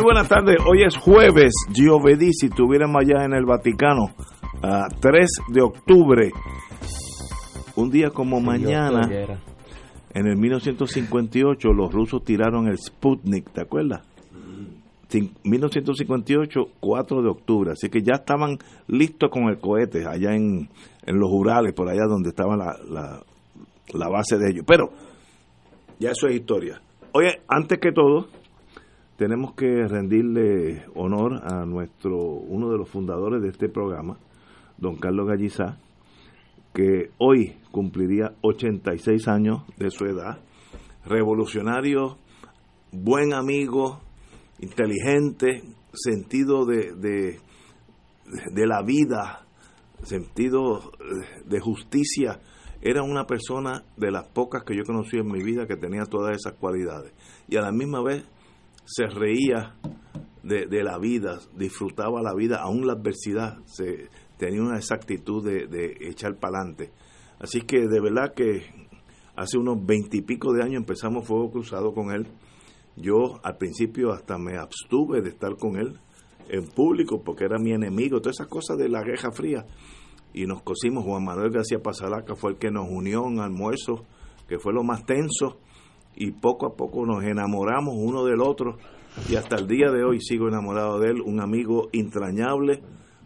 Muy buenas tardes, hoy es jueves, Giovedì, si estuviéramos allá en el Vaticano, a 3 de octubre, un día como mañana, en el 1958 los rusos tiraron el Sputnik, ¿te acuerdas? 1958, 4 de octubre, así que ya estaban listos con el cohete allá en, en los Urales, por allá donde estaba la, la, la base de ellos. Pero ya eso es historia. Oye, antes que todo, tenemos que rendirle honor a nuestro uno de los fundadores de este programa, don Carlos Gallizá, que hoy cumpliría 86 años de su edad, revolucionario, buen amigo, inteligente, sentido de, de, de la vida, sentido de justicia. Era una persona de las pocas que yo conocí en mi vida que tenía todas esas cualidades. Y a la misma vez se reía de, de, la vida, disfrutaba la vida, aún la adversidad, se, tenía una exactitud de, de echar para adelante. Así que de verdad que hace unos veintipico de años empezamos Fuego Cruzado con él. Yo al principio hasta me abstuve de estar con él en público porque era mi enemigo, todas esas cosas de la Guerra Fría. Y nos cosimos, Juan Manuel García Pasalaca fue el que nos unió en almuerzo, que fue lo más tenso y poco a poco nos enamoramos uno del otro y hasta el día de hoy sigo enamorado de él, un amigo entrañable,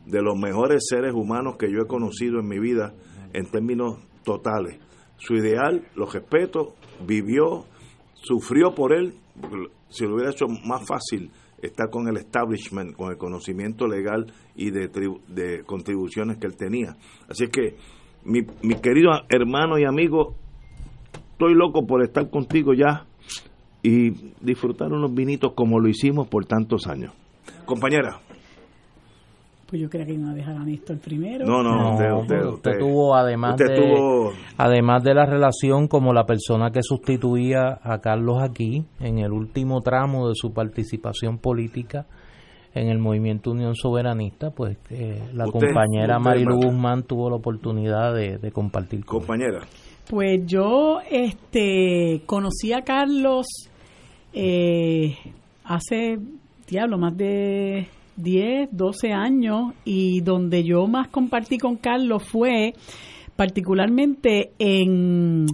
de los mejores seres humanos que yo he conocido en mi vida en términos totales. Su ideal, lo respeto, vivió, sufrió por él, si lo hubiera hecho más fácil estar con el establishment, con el conocimiento legal y de, de contribuciones que él tenía. Así que, mi, mi querido hermano y amigo, estoy loco por estar contigo ya y disfrutar unos vinitos como lo hicimos por tantos años. Compañera. Pues yo creía que iba a dejar a Néstor primero. No, no, No, usted, usted, usted usted- tuvo además usted de tuvo- además de la relación como la persona que sustituía a Carlos aquí en el último tramo de su participación política en el movimiento Unión Soberanista, pues eh, la Usted- compañera usted, Marilu. Guzmán tuvo la oportunidad de, de compartir con él. compañera. Pues yo este conocí a Carlos eh, hace, diablo, más de 10, 12 años y donde yo más compartí con Carlos fue particularmente en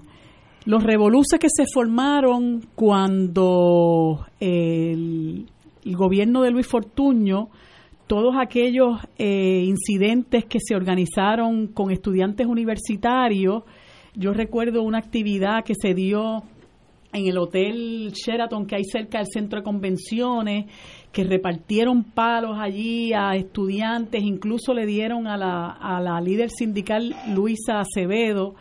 los revoluces que se formaron cuando el, el gobierno de Luis Fortuño todos aquellos eh, incidentes que se organizaron con estudiantes universitarios. Yo recuerdo una actividad que se dio en el Hotel Sheraton que hay cerca del centro de convenciones, que repartieron palos allí a estudiantes, incluso le dieron a la, a la líder sindical Luisa Acevedo.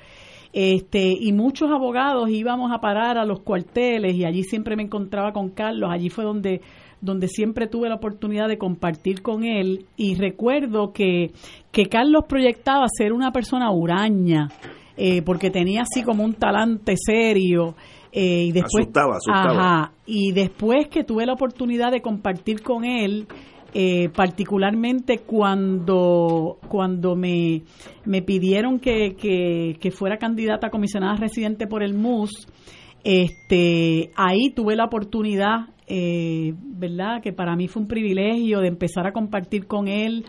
Este, y muchos abogados íbamos a parar a los cuarteles y allí siempre me encontraba con Carlos, allí fue donde donde siempre tuve la oportunidad de compartir con él. Y recuerdo que, que Carlos proyectaba ser una persona huraña, eh, porque tenía así como un talante serio. eh, y después, Asustaba, asustaba. Ajá, y después que tuve la oportunidad de compartir con él, eh, particularmente cuando, cuando me, me pidieron que, que, que fuera candidata a comisionada residente por el MUS, este, ahí tuve la oportunidad, eh, ¿verdad? Que para mí fue un privilegio de empezar a compartir con él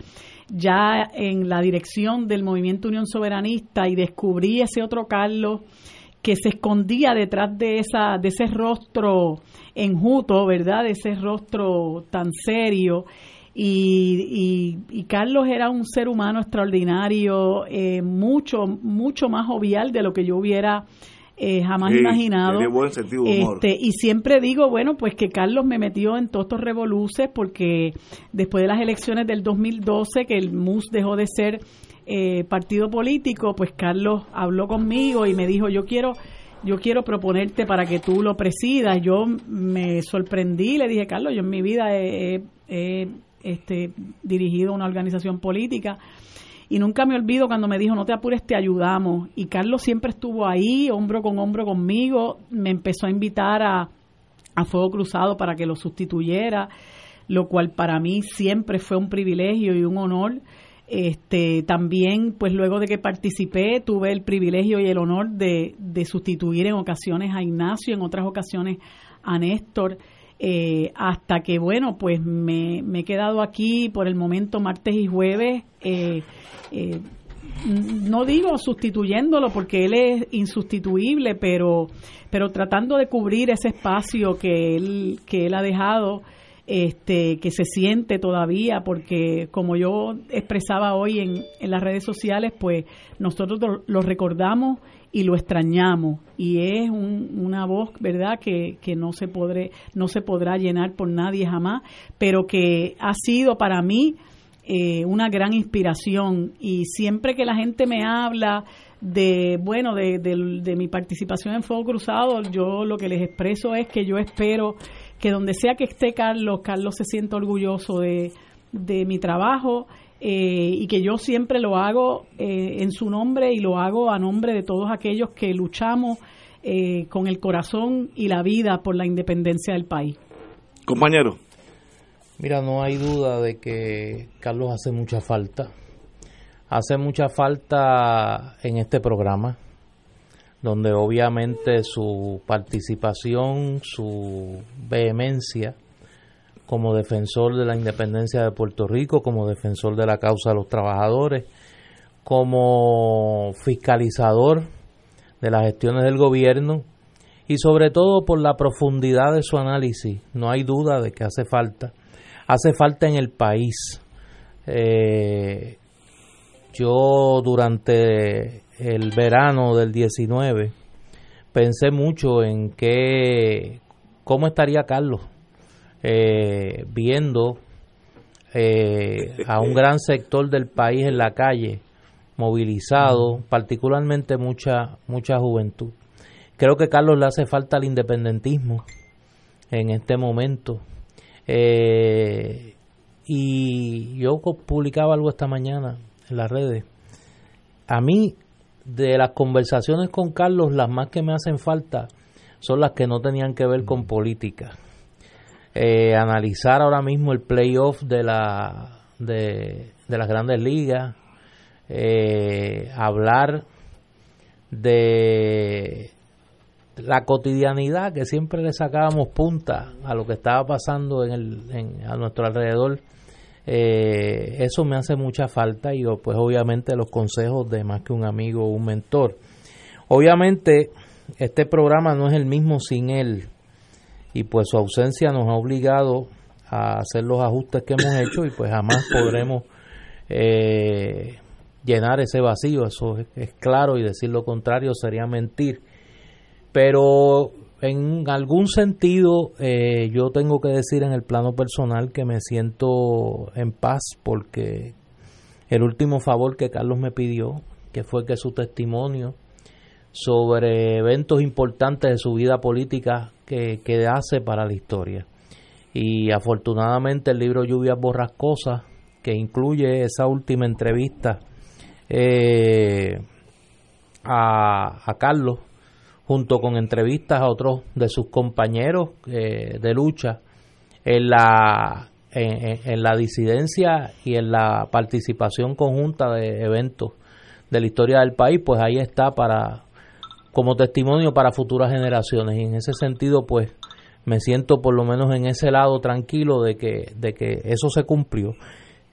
ya en la dirección del Movimiento Unión Soberanista y descubrí ese otro Carlos que se escondía detrás de esa de ese rostro enjuto, ¿verdad? De ese rostro tan serio. Y, Carlos era un ser humano extraordinario, eh, mucho, mucho más jovial de lo que yo hubiera eh, jamás Sí, imaginado. tiene buen sentido humor. Este, y siempre digo, bueno, pues que Carlos me metió en todos estos revoluces porque después de las elecciones del 2012, que el MUS dejó de ser eh, partido político, pues Carlos habló conmigo y me dijo, yo quiero yo quiero proponerte para que tú lo presidas. Yo me sorprendí, le dije, Carlos, yo en mi vida he, este, dirigido una organización política y nunca me olvido cuando me dijo, no te apures, te ayudamos. Y Carlos siempre estuvo ahí, hombro con hombro conmigo, me empezó a invitar a, a Fuego Cruzado para que lo sustituyera, lo cual para mí siempre fue un privilegio y un honor. Este, también, pues luego de que participé, tuve el privilegio y el honor de, de sustituir en ocasiones a Ignacio, en otras ocasiones a Néstor. Eh, hasta que, bueno, pues me, he quedado aquí por el momento martes y jueves. Eh, eh, no digo sustituyéndolo porque él es insustituible, pero, pero tratando de cubrir ese espacio que él, que él ha dejado, este, que se siente todavía, porque como yo expresaba hoy en, en las redes sociales, pues nosotros lo recordamos y lo extrañamos. Y es una voz verdad que, que no se podré no se podrá llenar por nadie jamás pero que ha sido para mí eh, una gran inspiración. Y siempre que la gente me habla de bueno de, de, mi participación en Fuego Cruzado yo lo que les expreso es que yo espero que donde sea que esté Carlos Carlos se sienta orgulloso de, de mi trabajo eh, y que yo siempre lo hago eh, en su nombre y lo hago a nombre de todos aquellos que luchamos eh, con el corazón y la vida por la independencia del país. Compañero. Mira, no hay duda de que Carlos hace mucha falta. Hace mucha falta en este programa, donde obviamente su participación, su vehemencia, como defensor de la independencia de Puerto Rico, como defensor de la causa de los trabajadores, como fiscalizador de las gestiones del gobierno y sobre todo por la profundidad de su análisis. No hay duda de que hace falta. Hace falta en el país. Eh, yo durante el verano del 19 pensé mucho en qué, cómo estaría Carlos eh, viendo eh, a un gran sector del país en la calle movilizado, particularmente mucha mucha juventud. Creo que Carlos le hace falta el independentismo en este momento. Eh, y yo publicaba algo esta mañana en las redes. A mí, de las conversaciones con Carlos, las más que me hacen falta son las que no tenían que ver con política eh, analizar ahora mismo el playoff de la de, las grandes ligas, eh, hablar de la cotidianidad que siempre le sacábamos punta a lo que estaba pasando en el, a nuestro alrededor. Eh, eso me hace mucha falta y pues obviamente los consejos de más que un amigo o un mentor. Obviamente este programa no es el mismo sin él y pues su ausencia nos ha obligado a hacer los ajustes que hemos hecho y pues jamás podremos eh, llenar ese vacío, eso es, claro y decir lo contrario sería mentir. Pero en algún sentido eh, yo tengo que decir en el plano personal que me siento en paz porque el último favor que Carlos me pidió, que fue que su testimonio sobre eventos importantes de su vida política que, hace para la historia. Y afortunadamente el libro Lluvias Borrascosas, que incluye esa última entrevista eh, a, Carlos, junto con entrevistas a otros de sus compañeros eh, de lucha en la, en, la disidencia y en la participación conjunta de eventos de la historia del país, pues ahí está para como testimonio para futuras generaciones. Y en ese sentido pues me siento por lo menos en ese lado tranquilo de que, de que eso se cumplió.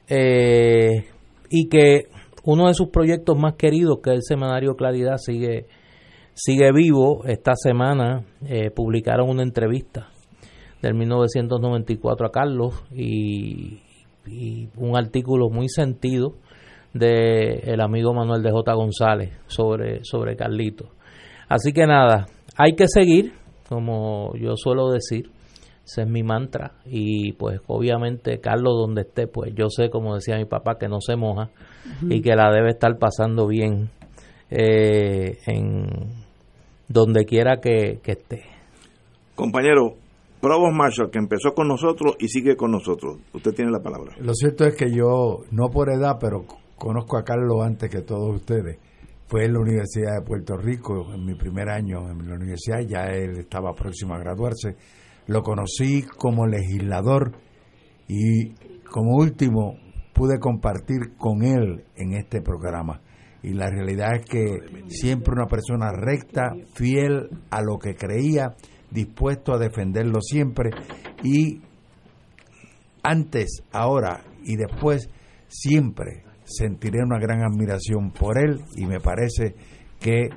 Eh, y que uno de sus proyectos más queridos que es el semanario Claridad sigue sigue vivo. Esta semana eh, publicaron una entrevista del 1994 a Carlos y, un artículo muy sentido de el amigo Manuel de J. González sobre, sobre Carlitos Así que nada, hay que seguir, como yo suelo decir, ese es mi mantra y pues obviamente Carlos donde esté, pues yo sé, como decía mi papá, que no se moja y que la debe estar pasando bien eh, en, donde quiera que, que esté. Compañero, Provost Marshall, que empezó con nosotros y sigue con nosotros. Usted tiene la palabra. Lo cierto es que yo, no por edad, pero conozco a Carlos antes que todos ustedes. Fue en la Universidad de Puerto Rico, en mi primer año en la universidad, ya él estaba próximo a graduarse. Lo conocí como legislador y como último pude compartir con él en este programa. Y la realidad es que siempre una persona recta, fiel a lo que creía, dispuesto a defenderlo siempre y antes, ahora y después siempre sentiré una gran admiración por él y me parece que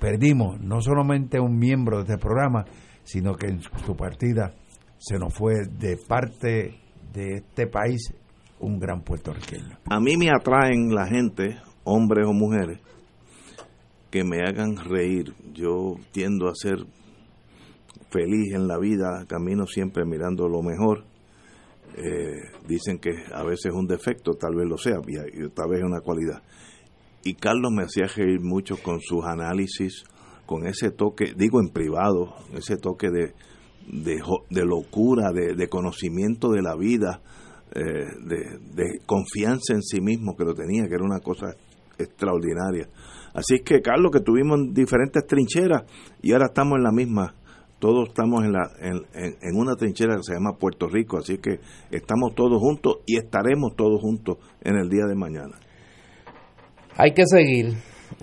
perdimos no solamente un miembro de este programa, sino que en su partida se nos fue de parte de este país un gran puertorriqueño. A mí me atraen la gente, hombres o mujeres, que me hagan reír. Yo tiendo a ser feliz en la vida, camino siempre mirando lo mejor. Eh, dicen que a veces es un defecto, tal vez lo sea, y, tal vez es una cualidad. Y Carlos me hacía reír mucho con sus análisis, con ese toque, digo en privado, ese toque de, de, locura, de, conocimiento de la vida, eh, de, confianza en sí mismo que lo tenía, que era una cosa extraordinaria. Así que, Carlos, que tuvimos diferentes trincheras y ahora estamos en la misma todos estamos en, la, en, una trinchera que se llama Puerto Rico, así que estamos todos juntos y estaremos todos juntos en el día de mañana. Hay que seguir,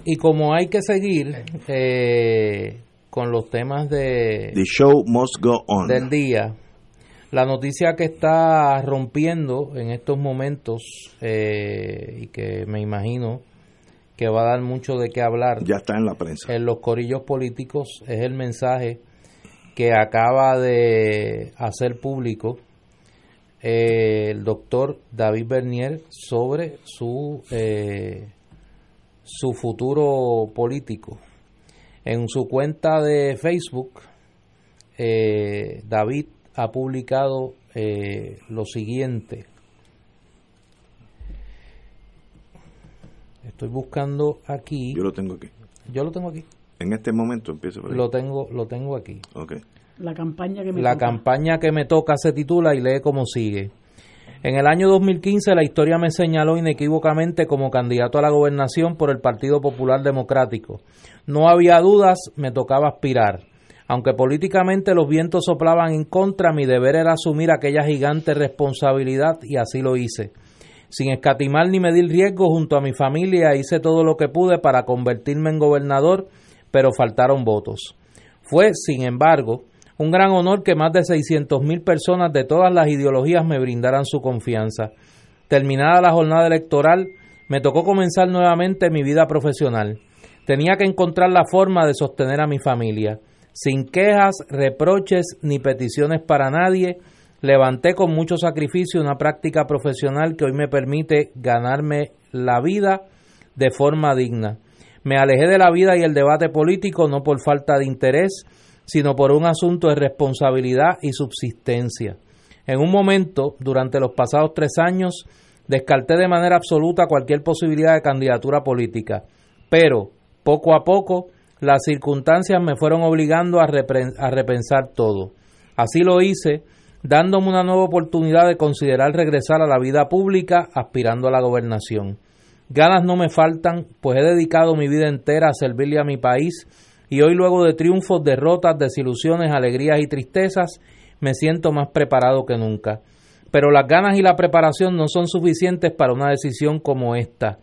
y como hay que seguir eh, con los temas de The show must go on. del día, la noticia que está rompiendo en estos momentos eh, y que me imagino que va a dar mucho de qué hablar. Ya está en la prensa. En los corillos políticos es el mensaje que acaba de hacer público eh, el doctor David Bernier sobre su, eh, su futuro político. En su cuenta de Facebook, eh, David ha publicado lo siguiente. Estoy buscando aquí. Yo lo tengo aquí. Yo lo tengo aquí. En este momento empiezo por Lo tengo, lo tengo aquí. La campaña que me La toca. campaña que me toca se titula y lee como sigue. En el año 2015 la historia me señaló inequívocamente como candidato a la gobernación por el Partido Popular Democrático. No había dudas, me tocaba aspirar. Aunque políticamente los vientos soplaban en contra, mi deber era asumir aquella gigante responsabilidad y así lo hice. Sin escatimar ni medir riesgo junto a mi familia hice todo lo que pude para convertirme en gobernador pero faltaron votos. Fue, sin embargo, un gran honor que más de 600.000 personas de todas las ideologías me brindaran su confianza. Terminada la jornada electoral, me tocó comenzar nuevamente mi vida profesional. Tenía que encontrar la forma de sostener a mi familia. Sin quejas, reproches ni peticiones para nadie, levanté con mucho sacrificio una práctica profesional que hoy me permite ganarme la vida de forma digna. Me alejé de la vida y el debate político no por falta de interés, sino por un asunto de responsabilidad y subsistencia. En un momento, durante los pasados tres años, descarté de manera absoluta cualquier posibilidad de candidatura política, pero poco a poco las circunstancias me fueron obligando a, a repensar todo. Así lo hice, dándome una nueva oportunidad de considerar regresar a la vida pública aspirando a la gobernación. Ganas no me faltan, pues he dedicado mi vida entera a servirle a mi país y hoy luego de triunfos, derrotas, desilusiones, alegrías y tristezas, me siento más preparado que nunca. Pero las ganas y la preparación no son suficientes para una decisión como esta.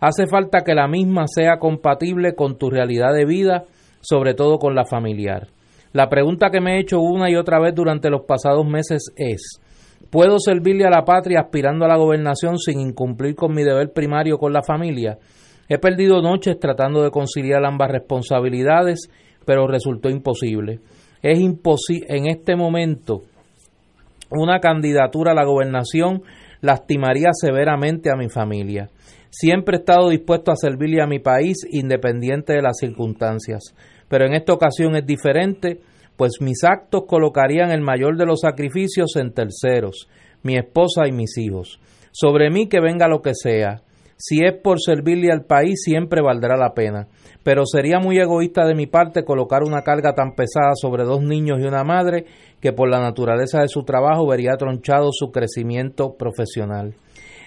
Hace falta que la misma sea compatible con tu realidad de vida, sobre todo con la familiar. La pregunta que me he hecho una y otra vez durante los pasados meses es ¿Puedo servirle a la patria aspirando a la gobernación sin incumplir con mi deber primario con la familia? He perdido noches tratando de conciliar ambas responsabilidades, pero resultó imposible. Es imposible en este momento una candidatura a la gobernación lastimaría severamente a mi familia. Siempre he estado dispuesto a servirle a mi país independiente de las circunstancias, pero en esta ocasión es diferente pues mis actos colocarían el mayor de los sacrificios en terceros, mi esposa y mis hijos. Sobre mí que venga lo que sea. Si es por servirle al país, siempre valdrá la pena. Pero sería muy egoísta de mi parte colocar una carga tan pesada sobre dos niños y una madre que por la naturaleza de su trabajo vería tronchado su crecimiento profesional.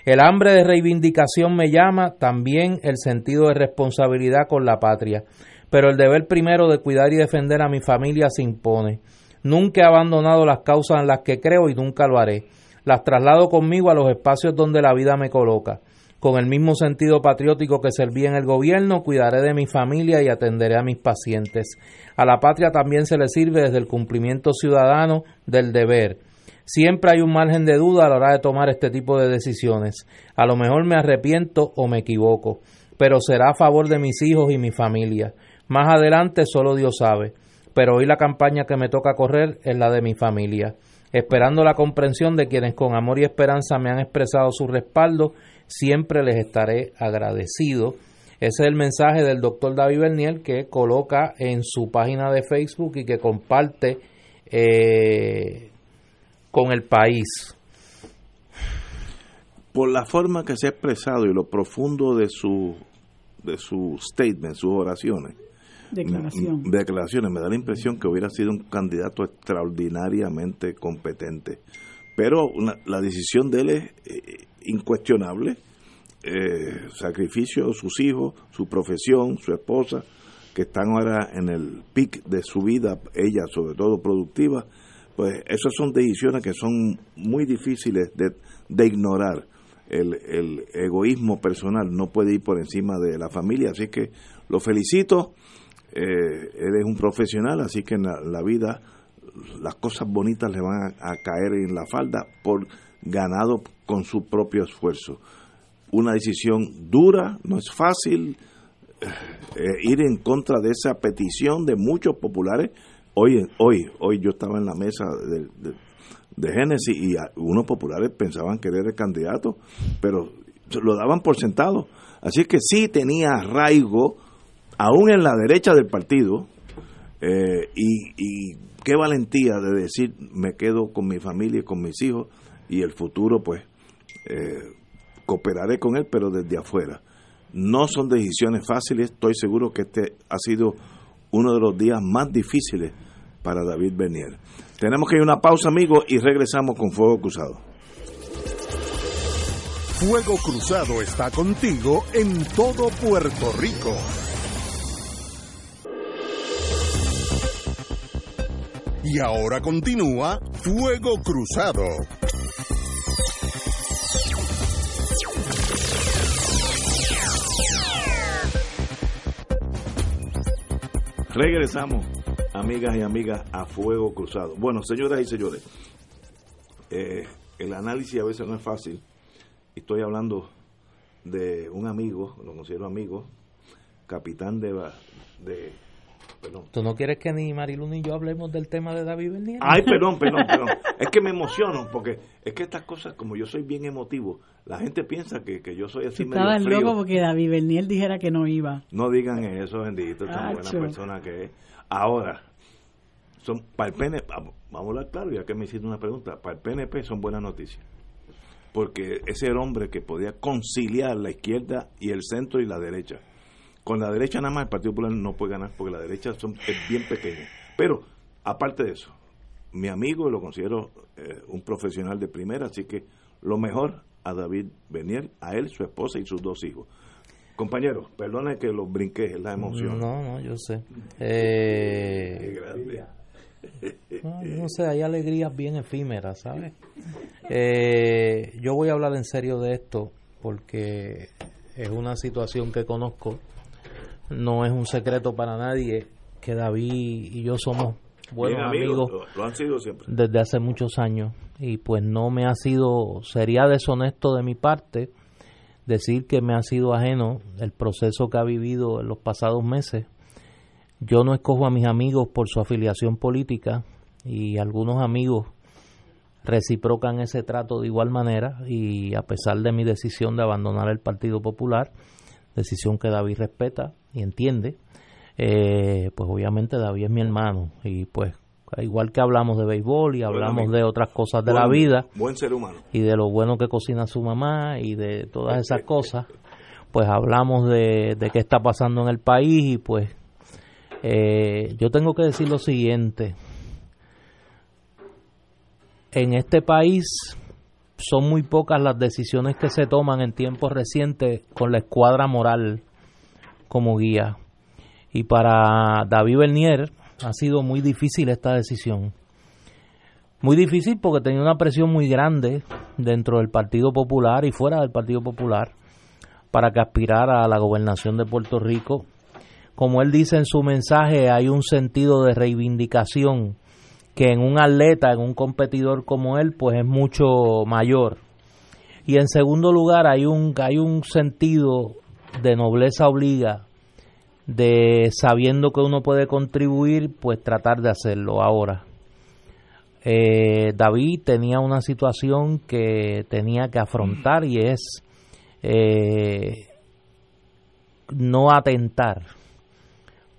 El hambre de reivindicación me llama, también el sentido de responsabilidad con la patria, pero el deber primero de cuidar y defender a mi familia se impone. Nunca he abandonado las causas en las que creo y nunca lo haré. Las traslado conmigo a los espacios donde la vida me coloca. Con el mismo sentido patriótico que serví en el gobierno, cuidaré de mi familia y atenderé a mis pacientes. A la patria también se le sirve desde el cumplimiento ciudadano del deber. Siempre hay un margen de duda a la hora de tomar este tipo de decisiones. A lo mejor me arrepiento o me equivoco, pero será a favor de mis hijos y mi familia. Más adelante solo Dios sabe, pero hoy la campaña que me toca correr es la de mi familia, esperando la comprensión de quienes con amor y esperanza me han expresado su respaldo, siempre les estaré agradecido. Ese es el mensaje del doctor David Bernier que coloca en su página de Facebook y que comparte eh, con el país. Por la forma que se ha expresado y lo profundo de su de su statement, sus oraciones, Declaración. declaraciones, me da la impresión que hubiera sido un candidato extraordinariamente competente. Pero la decisión de él es eh, incuestionable. Eh, sacrificio de sus hijos, su profesión, su esposa, que están ahora en el pic de su vida, ella sobre todo productiva, pues esas son decisiones que son muy difíciles de, de ignorar. El, el egoísmo personal no puede ir por encima de la familia, así que lo felicito. Eh, él un profesional, así que en la, vida las cosas bonitas le van a, caer en la falda por ganado con su propio esfuerzo. Una decisión dura, no es fácil eh, ir en contra de esa petición de muchos populares. Hoy, hoy, hoy yo estaba en la mesa de, de, de Génesis y unos populares pensaban que él era el candidato, pero lo daban por sentado. Así que sí tenía arraigo, aún en la derecha del partido, eh, y, qué valentía de decir me quedo con mi familia y con mis hijos y el futuro pues eh, cooperaré con él pero desde afuera. No son decisiones fáciles. Estoy seguro que este ha sido uno de los días más difíciles para David Bernier tenemos que ir a una pausa amigos y regresamos con Fuego Cruzado. Fuego Cruzado está contigo en todo Puerto Rico. Y ahora continúa Fuego Cruzado. Regresamos, amigas y amigas, a Fuego Cruzado. Bueno, señoras y señores, eh, el análisis a veces no es fácil. Estoy hablando de un amigo, lo considero amigo, capitán de... perdón. ¿Tú no quieres que ni Marilu ni yo hablemos del tema de David Bernier? Ay, perdón, perdón, perdón. Es que me emociono, porque es que estas cosas, como yo soy bien emotivo, la gente piensa que, que yo soy así medio Estabas frío. loco porque David Bernier dijera que no iba. No digan eso, bendito, tan buena persona que es. Ahora, son para el PNP, vamos a hablar claro, ya que me hiciste una pregunta, para el PNP son buenas noticias. Porque ese era hombre que podía conciliar la izquierda y el centro y la derecha. Con la derecha nada más el Partido Popular no puede ganar porque la derecha son, es bien pequeña. Pero, aparte de eso, mi amigo lo considero eh, un profesional de primera, así que lo mejor a David Beniel, a él, su esposa y sus dos hijos. Compañeros, perdone que los brinqué, es la emoción. No, no, yo sé. Eh, no, no sé, hay alegrías bien efímeras, ¿sabes? Eh, yo voy a hablar en serio de esto porque es una situación que conozco. No es un secreto para nadie que David y yo somos buenos amigos Lo, lo han sido siempre. desde hace muchos años y pues no me ha sido, sería deshonesto de mi parte decir que me ha sido ajeno el proceso que ha vivido en los pasados meses. Yo no escojo a mis amigos por su afiliación política y algunos amigos reciprocan ese trato de igual manera y a pesar de mi decisión de abandonar el Partido Popular, decisión que David respeta y entiende, eh, pues obviamente David es mi hermano y pues igual que hablamos de béisbol y hablamos de otras cosas de la vida Buen ser humano. y de lo bueno que cocina su mamá y de todas esas cosas, pues hablamos de, de qué está pasando en el país y pues eh, yo tengo que decir lo siguiente. En este país son muy pocas las decisiones que se toman en tiempos recientes con la escuadra moral como guía. Y para David Bernier ha sido muy difícil esta decisión. Muy difícil porque tenía una presión muy grande dentro del Partido Popular y fuera del Partido Popular para que aspirara a la gobernación de Puerto Rico. Como él dice en su mensaje, hay un sentido de reivindicación que en un atleta, en un competidor como él, pues es mucho mayor. Y en segundo lugar, hay un, hay un sentido de nobleza obliga, de sabiendo que uno puede contribuir, pues tratar de hacerlo ahora. Eh, David tenía una situación que tenía que afrontar y es eh, no atentar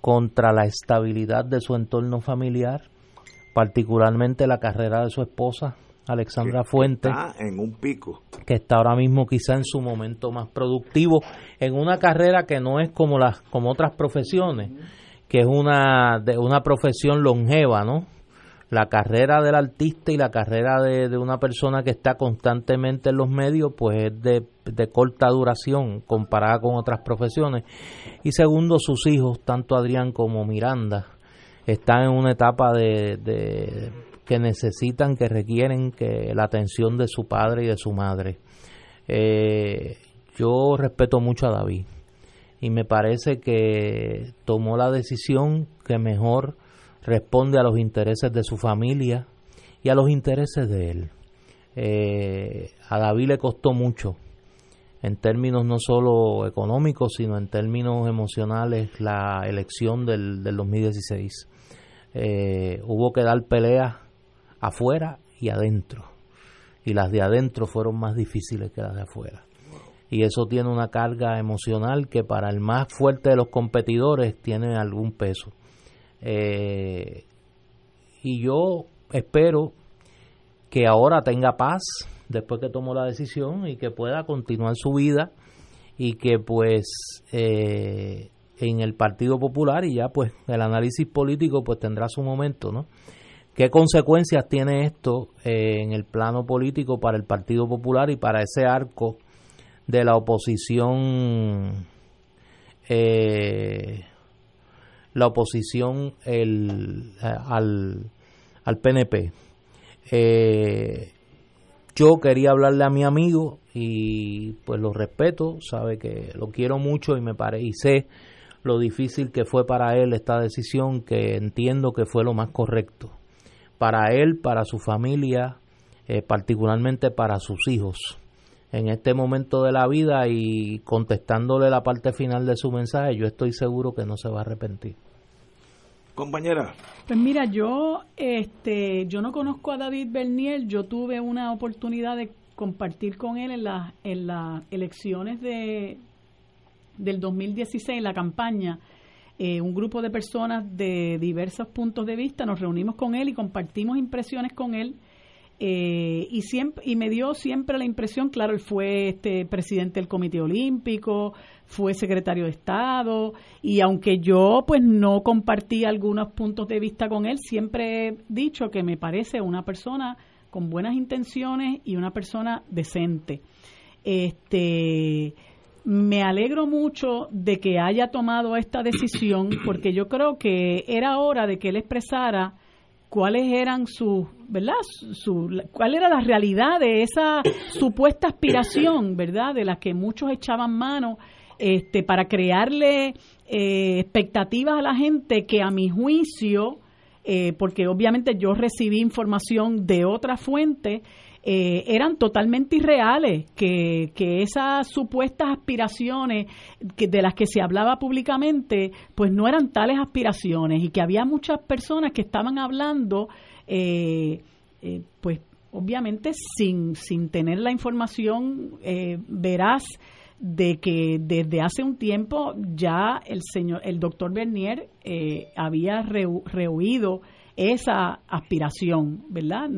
contra la estabilidad de su entorno familiar, particularmente la carrera de su esposa, Alexandra Fuentes. en un pico. Que está ahora mismo quizá en su momento más productivo, en una carrera que no es como, las, como otras profesiones, que es una, de una profesión longeva, ¿no? la carrera del artista y la carrera de, una persona que está constantemente en los medios, pues es de, corta duración comparada con otras profesiones. Y segundo, sus hijos, tanto Adrián como Miranda, están en una etapa de, que necesitan, que requieren que la atención de su padre y de su madre. Eh, yo respeto mucho a David y me parece que tomó la decisión que mejor responde a los intereses de su familia y a los intereses de él. Eh, a David le costó mucho, en términos no solo económicos, sino en términos emocionales, la elección del, del 2016. Eh, hubo que dar peleas afuera y adentro. Y las de adentro fueron más difíciles que las de afuera. Y eso tiene una carga emocional que para el más fuerte de los competidores tiene algún peso. Eh, y yo espero que ahora tenga paz después que tomó la decisión y que pueda continuar su vida y que pues eh, en el Partido Popular y ya pues el análisis político pues tendrá su momento, ¿no? ¿Qué consecuencias tiene esto eh, en el plano político para el Partido Popular y para ese arco de la oposición eh, la oposición el, eh, al, al PNP. Eh, yo quería hablarle a mi amigo y pues lo respeto, sabe que lo quiero mucho y me parece y sé lo difícil que fue para él esta decisión que entiendo que fue lo más correcto para él, para su familia, eh, particularmente para sus hijos en este momento de la vida y contestándole la parte final de su mensaje, yo estoy seguro que no se va a arrepentir. Compañera. Pues mira, yo este yo no conozco a David Bernier, yo tuve una oportunidad de compartir con él en las en las elecciones de del 2016, la campaña. Eh, un grupo de personas de diversos puntos de vista nos reunimos con él y compartimos impresiones con él eh, y siempre y me dio siempre la impresión claro él fue este presidente del comité olímpico fue secretario de estado y aunque yo pues no compartí algunos puntos de vista con él siempre he dicho que me parece una persona con buenas intenciones y una persona decente este me alegro mucho de que haya tomado esta decisión porque yo creo que era hora de que él expresara cuáles eran sus, ¿verdad? Su, cuál era la realidad de esa supuesta aspiración, ¿verdad? De la que muchos echaban mano este, para crearle eh, expectativas a la gente que a mi juicio, eh, porque obviamente yo recibí información de otra fuente, eh, eran totalmente irreales, que, que esas supuestas aspiraciones que, de las que se hablaba públicamente, pues no eran tales aspiraciones y que había muchas personas que estaban hablando, eh, eh, pues obviamente sin, sin tener la información veraz de que desde hace un tiempo ya el señor, el doctor Bernier había rehuido esa aspiración, ¿verdad?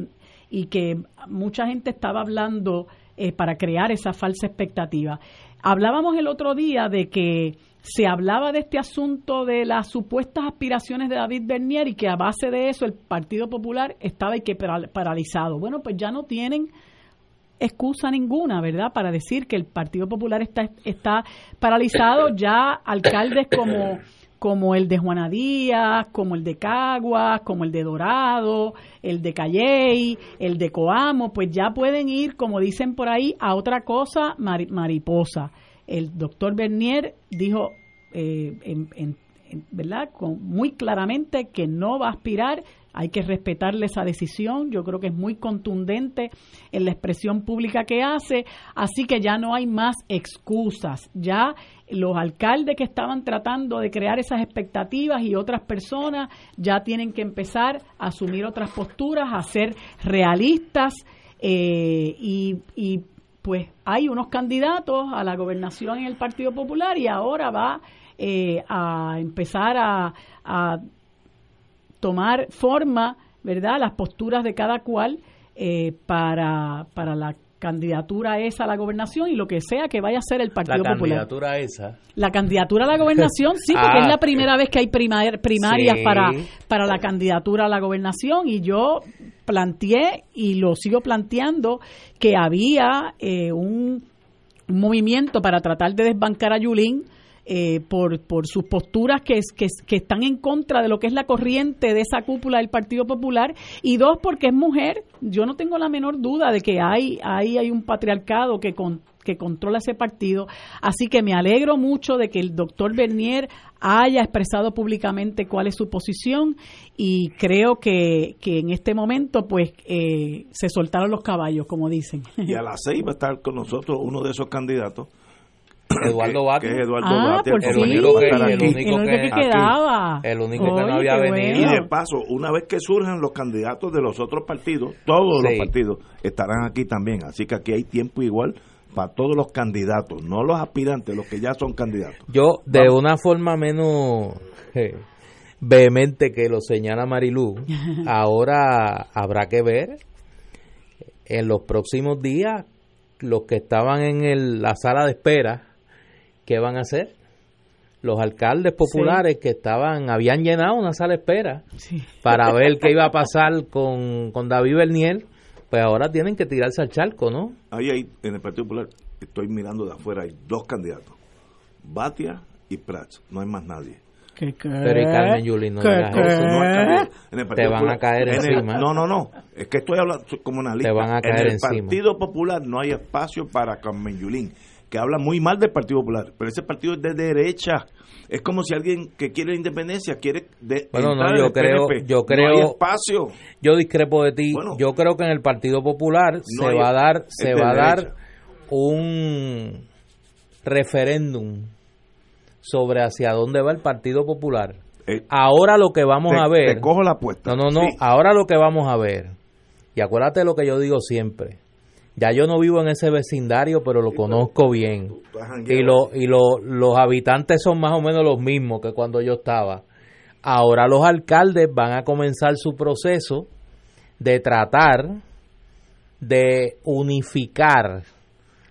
Y que mucha gente estaba hablando eh, para crear esa falsa expectativa. Hablábamos el otro día de que se hablaba de este asunto de las supuestas aspiraciones de David Bernier y que a base de eso el Partido Popular estaba y que paralizado. Bueno, pues ya no tienen excusa ninguna, ¿verdad?, para decir que el Partido Popular está, está paralizado. Ya alcaldes como, como el de Juana Díaz, como el de Caguas, como el de Dorado, el de Calley, el de Coamo, pues ya pueden ir, como dicen por ahí, a otra cosa mariposa el doctor Bernier dijo, eh, ¿verdad? Con, muy claramente que no va a aspirar. Hay que respetarle esa decisión. Yo creo que es muy contundente en la expresión pública que hace. Así que ya no hay más excusas. Ya los alcaldes que estaban tratando de crear esas expectativas y otras personas ya tienen que empezar a asumir otras posturas, a ser realistas eh, y, y pues hay unos candidatos a la gobernación en el Partido Popular y ahora va eh, a empezar a, a, tomar forma, ¿verdad?, las posturas de cada cual eh, para, para la candidatura esa a la gobernación y lo que sea que vaya a ser el Partido Popular. La candidatura esa. La candidatura a la gobernación, sí, porque es la ah. primera vez que hay primarias para, para la candidatura a la gobernación y yo planteé y lo sigo planteando que había eh, un, movimiento para tratar de desbancar a Yulín eh, por, por sus posturas que, que, que, están en contra de lo que es la corriente de esa cúpula del Partido Popular y dos porque es mujer yo no tengo la menor duda de que hay ahí hay un patriarcado que con, que controla ese partido. Así que me alegro mucho de que el doctor Bernier haya expresado públicamente cuál es su posición y creo que, que en este momento pues eh, se soltaron los caballos, como dicen. Y a las seis va a estar con nosotros uno de esos candidatos. Eduardo Batia. Que es Eduardo ah, Batia, el, único que, el único que, quedaba. El único que no había venido. Y de paso, una vez que surjan los candidatos de los otros partidos, todos los partidos estarán aquí también. Así que aquí hay tiempo igual para todos los candidatos, no los aspirantes, los que ya son candidatos. Yo, de una forma menos eh, vehemente que lo señala Marilú, ahora habrá que ver en los próximos días los que estaban en la sala de espera, ¿qué van a hacer? Los alcaldes populares que estaban, habían llenado una sala de espera para ver qué iba a pasar con, con David Bernier pues ahora tienen que tirarse al charco, ¿no? Ahí hay, en el Partido Popular, estoy mirando de afuera, hay dos candidatos, Batia y Prats, no hay más nadie. ¿Qué, qué? Pero y Carmen Yulín, no digas eso. No Te van a caer encima. no, no, no. Es que estoy hablando como analista. Te van a caer en el Partido Popular no hay espacio para Carmen Yulín, que habla muy mal del Partido Popular. Pero ese partido es de derecha. Es como si alguien que quiere independencia quiere de bueno, no, yo creo, yo creo, espacio. Yo discrepo de ti. yo creo que en el Partido Popular se va a dar, se va a dar un referéndum sobre hacia dónde va el Partido Popular. Eh, ahora lo que vamos a ver. Te cojo la apuesta. No, no, no. Ahora lo que vamos a ver. Y acuérdate de lo que yo digo siempre. Ya yo no vivo en ese vecindario, pero lo conozco bien. Y, lo, y lo, los habitantes son más o menos los mismos que cuando yo estaba. Ahora los alcaldes van a comenzar su proceso de tratar de unificar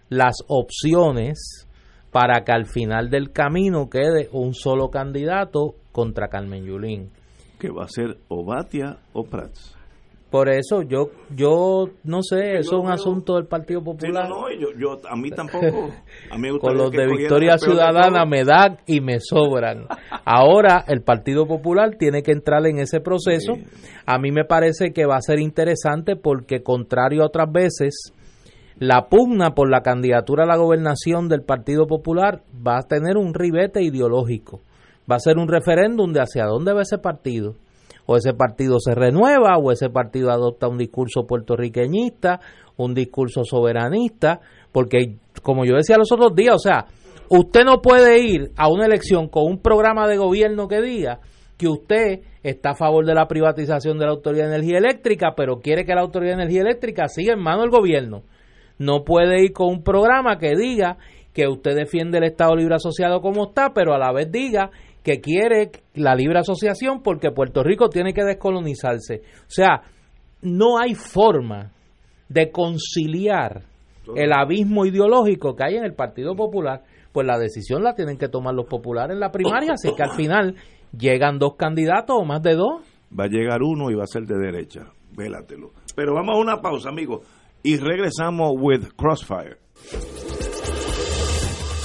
las opciones para que al final del camino quede un solo candidato contra Carmen Yulín. Que va a ser Obatia o Prats. Por eso yo yo no sé, eso es un asunto del Partido Popular. no, yo, yo, a mí tampoco. A mí Con los de Victoria Ciudadana me dan y me sobran. Ahora el Partido Popular tiene que entrar en ese proceso. A mí me parece que va a ser interesante porque contrario a otras veces, la pugna por la candidatura a la gobernación del Partido Popular va a tener un ribete ideológico. Va a ser un referéndum de hacia dónde va ese partido o ese partido se renueva o ese partido adopta un discurso puertorriqueñista, un discurso soberanista, porque como yo decía los otros días, o sea, usted no puede ir a una elección con un programa de gobierno que diga que usted está a favor de la privatización de la Autoridad de Energía Eléctrica, pero quiere que la Autoridad de Energía Eléctrica siga en manos del gobierno. No puede ir con un programa que diga que usted defiende el Estado Libre Asociado como está, pero a la vez diga que quiere la libre asociación porque Puerto Rico tiene que descolonizarse. O sea, no hay forma de conciliar el abismo ideológico que hay en el Partido Popular, pues la decisión la tienen que tomar los populares en la primaria, así que al final llegan dos candidatos o más de dos. Va a llegar uno y va a ser de derecha, vélatelo. Pero vamos a una pausa, amigos, y regresamos with Crossfire.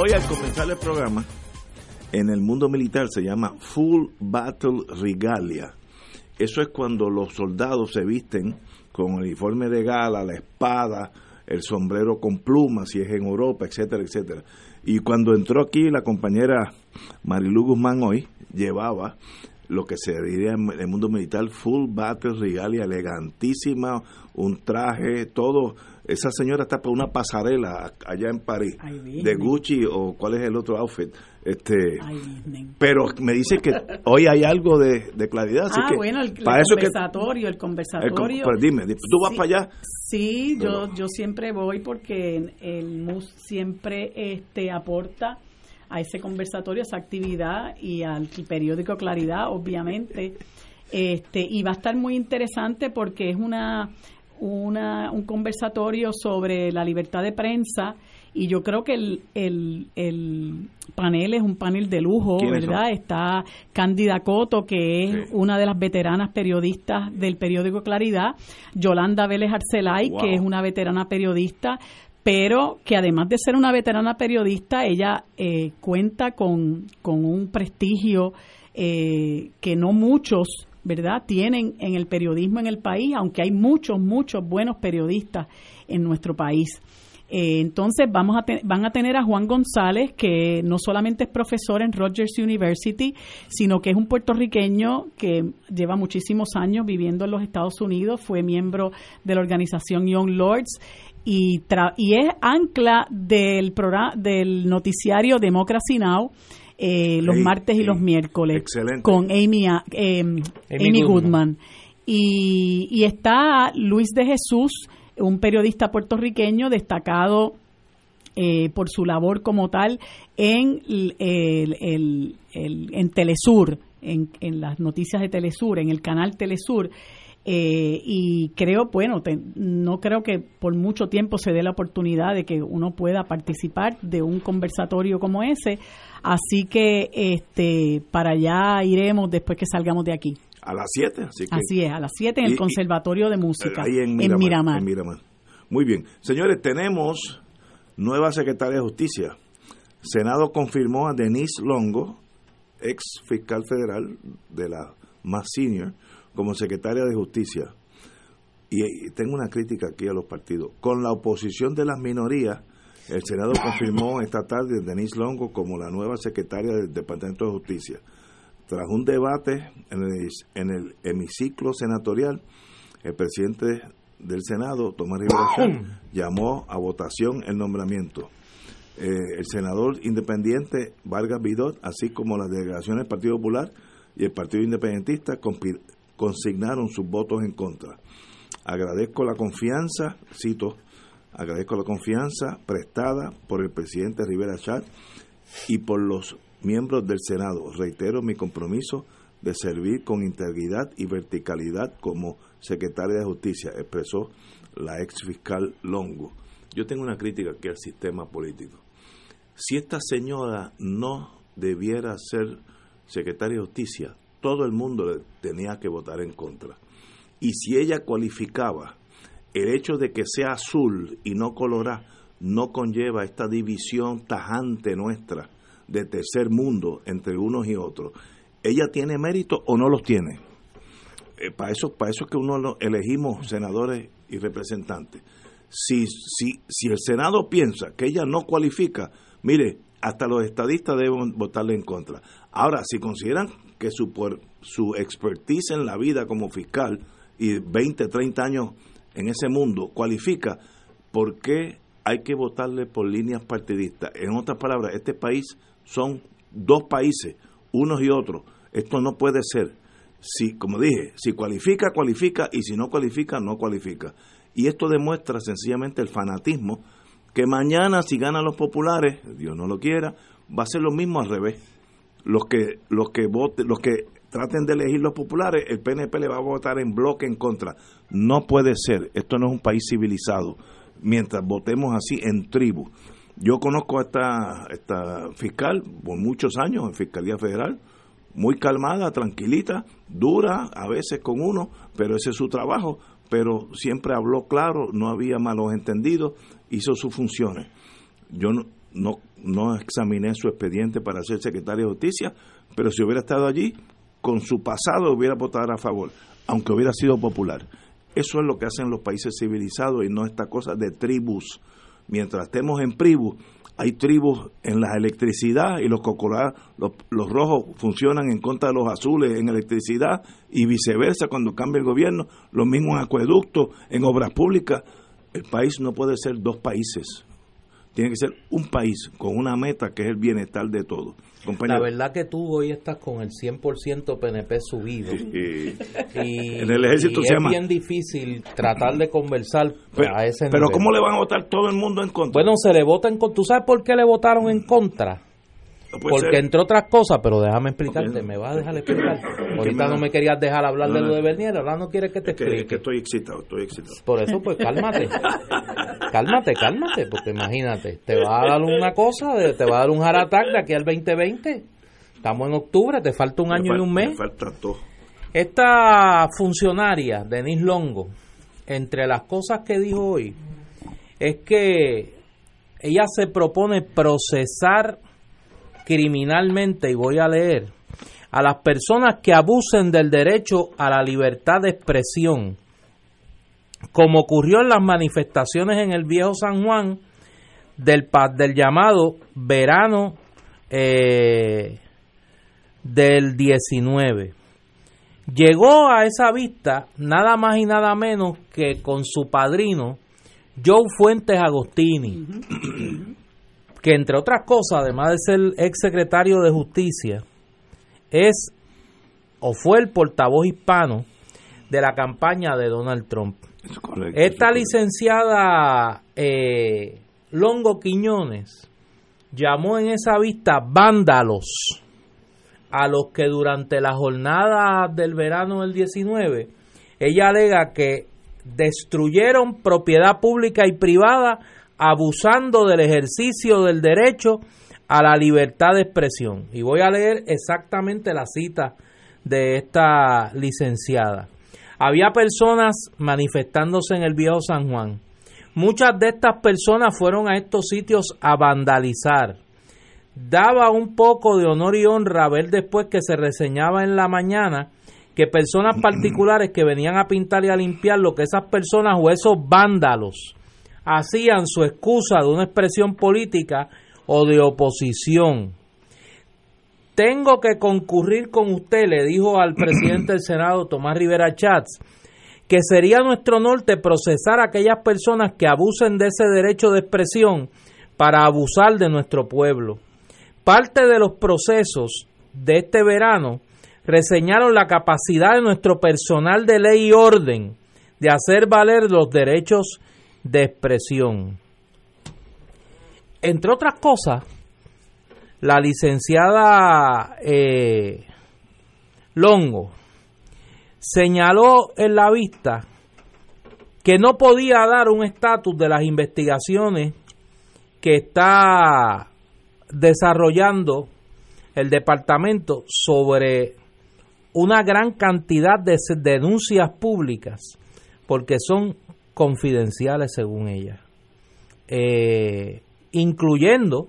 Hoy al comenzar el programa, en el mundo militar se llama Full Battle Regalia. Eso es cuando los soldados se visten con el uniforme de gala, la espada, el sombrero con plumas, si es en Europa, etcétera, etcétera. Y cuando entró aquí la compañera Marilu Guzmán hoy, llevaba lo que se diría en el mundo militar, full battle regalia, elegantísima, un traje, todo. Esa señora está por una pasarela allá en París, Ay, de Gucci o cuál es el otro outfit. Este, Ay, pero me dice que hoy hay algo de, de claridad. Así ah, que bueno, el, el para eso es que conversatorio, el conversatorio. pero dime, di- tú vas Sí, para allá. Sí, yo, yo siempre voy porque el MUS siempre este aporta a ese conversatorio, a esa actividad y al periódico Claridad, obviamente. Este, y va a estar muy interesante porque es una, una un conversatorio sobre la libertad de prensa y yo creo que el, el, el panel es un panel de lujo. ¿verdad? Está Cándida Coto, que es Sí. una de las veteranas periodistas del periódico Claridad, Yolanda Vélez Arcelay, Wow. que es una veterana periodista, pero que además de ser una veterana periodista, ella eh, cuenta con, con un prestigio eh, que no muchos, ¿verdad?, tienen en el periodismo en el país, aunque hay muchos, muchos buenos periodistas en nuestro país. Eh, entonces vamos a te- van a tener a Juan González, que no solamente es profesor en Rogers University, sino que es un puertorriqueño que lleva muchísimos años viviendo en los Estados Unidos, fue miembro de la organización Young Lords y, y es ancla del programa del noticiario Democracy Now. Eh, los martes y los miércoles Excelente. con Amy, a- eh, Amy Goodman. Goodman. Y, y está Luis de Jesús, un periodista puertorriqueño destacado eh, por su labor como tal en, el, el- el- el- en Telesur, en, en las noticias de Telesur, en el canal Telesur. Eh, y creo, bueno, te- no creo que por mucho tiempo se dé la oportunidad de que uno pueda participar de un conversatorio como ese. Así que este para allá iremos después que salgamos de aquí. A las 7, así que Así es, a las 7 en Y- el y- Conservatorio de Música, ahí en Miramar. en Miramar. Muy bien. Señores, tenemos nueva secretaria de Justicia. Senado confirmó a Denise Longo, ex fiscal federal de la más senior, como secretaria de Justicia. Y, tengo una crítica aquí a los partidos. Con la oposición de las minorías, el Senado confirmó esta tarde a Denise Longo como la nueva secretaria del Departamento de Justicia. Tras un debate en el, en el hemiciclo senatorial, el presidente del Senado, Tomás Rivera llamó a votación el nombramiento. Eh, el senador independiente Vargas Vidot, así como las delegaciones del Partido Popular y el Partido Independentista, consignaron sus votos en contra. Agradezco la confianza, cito, agradezco la confianza prestada por el presidente Rivera Chat y por los miembros del Senado. Reitero mi compromiso de servir con integridad y verticalidad como secretaria de Justicia, expresó la ex fiscal Longo. Yo tengo una crítica aquí al sistema político. Si esta señora no debiera ser secretaria de Justicia, todo el mundo le tenía que votar en contra. Y si ella cualificaba el hecho de que sea azul y no colorada, no conlleva esta división tajante nuestra de tercer mundo entre unos y otros. ¿Ella tiene mérito o no los tiene? Eh, para eso para eso es que uno lo elegimos senadores y representantes. Si, si, si el Senado piensa que ella no cualifica, mire, hasta los estadistas deben votarle en contra. Ahora, si consideran que su, por- su expertise en la vida como fiscal y 20, 30 años en ese mundo cualifica, ¿por qué hay que votarle por líneas partidistas? En otras palabras, este país son dos países, unos y otros. Esto no puede ser. Si, como dije, si cualifica, cualifica, y si no cualifica, no cualifica. Y esto demuestra sencillamente el fanatismo que mañana si ganan los populares, Dios no lo quiera, va a ser lo mismo al revés. Los que los que voten, los que traten de elegir los populares, el PNP le va a votar en bloque en contra. No puede ser, esto no es un país civilizado, mientras votemos así en tribu. Yo conozco a esta, esta fiscal por muchos años en Fiscalía Federal, muy calmada, tranquilita, dura a veces con uno, pero ese es su trabajo, pero siempre habló claro, no había malos entendidos, hizo sus funciones. Yo no, no, no examiné su expediente para ser secretario de justicia, pero si hubiera estado allí, con su pasado hubiera votado a favor, aunque hubiera sido popular. Eso es lo que hacen los países civilizados y no esta cosa de tribus. Mientras estemos en tribus, hay tribus en la electricidad y los los, los, rojos funcionan en contra de los azules en electricidad y viceversa cuando cambia el gobierno, los mismos acueductos en obras públicas. El país no puede ser dos países, tiene que ser un país con una meta que es el bienestar de todos. La verdad que tú hoy estás con el 100% PNP subido. y, en el ejército es bien difícil tratar de conversar pero, a ese Pero ¿cómo le van a votar todo el mundo en contra? Bueno, se le vota en contra. ¿Tú sabes por qué le votaron en contra? Porque entre otras cosas, pero déjame explicarte, me vas a dejar explicar. Ahorita no me querías dejar hablar de lo de Bernier, ahora no quieres que te explique. Es que estoy excitado, estoy excitado. Por eso, pues cálmate. cálmate, cálmate, porque imagínate, te va a dar una cosa, te va a dar un heart de aquí al 2020. Estamos en octubre, te falta un año y un mes. Me falta todo. Esta funcionaria, Denise Longo, entre las cosas que dijo hoy, es que ella se propone procesar criminalmente, y voy a leer, a las personas que abusen del derecho a la libertad de expresión, como ocurrió en las manifestaciones en el viejo San Juan del, del llamado verano eh, del 19. Llegó a esa vista nada más y nada menos que con su padrino Joe Fuentes Agostini, que entre otras cosas, además de ser ex secretario de Justicia, es o fue el portavoz hispano de la campaña de Donald Trump. Esta licenciada eh, Longo Quiñones llamó en esa vista vándalos a los que durante la jornada del verano del 19 ella alega que destruyeron propiedad pública y privada abusando del ejercicio del derecho a la libertad de expresión. Y voy a leer exactamente la cita de esta licenciada. Había personas manifestándose en el viejo San Juan. Muchas de estas personas fueron a estos sitios a vandalizar. Daba un poco de honor y honra ver después que se reseñaba en la mañana que personas particulares que venían a pintar y a limpiar lo que esas personas o esos vándalos hacían su excusa de una expresión política o de oposición. Tengo que concurrir con usted, le dijo al presidente del Senado, Tomás Rivera Chats, que sería nuestro norte procesar a aquellas personas que abusen de ese derecho de expresión para abusar de nuestro pueblo. Parte de los procesos de este verano reseñaron la capacidad de nuestro personal de ley y orden de hacer valer los derechos de expresión. Entre otras cosas, la licenciada eh, Longo señaló en la vista que no podía dar un estatus de las investigaciones que está desarrollando el departamento sobre una gran cantidad de denuncias públicas porque son confidenciales según ella, eh, incluyendo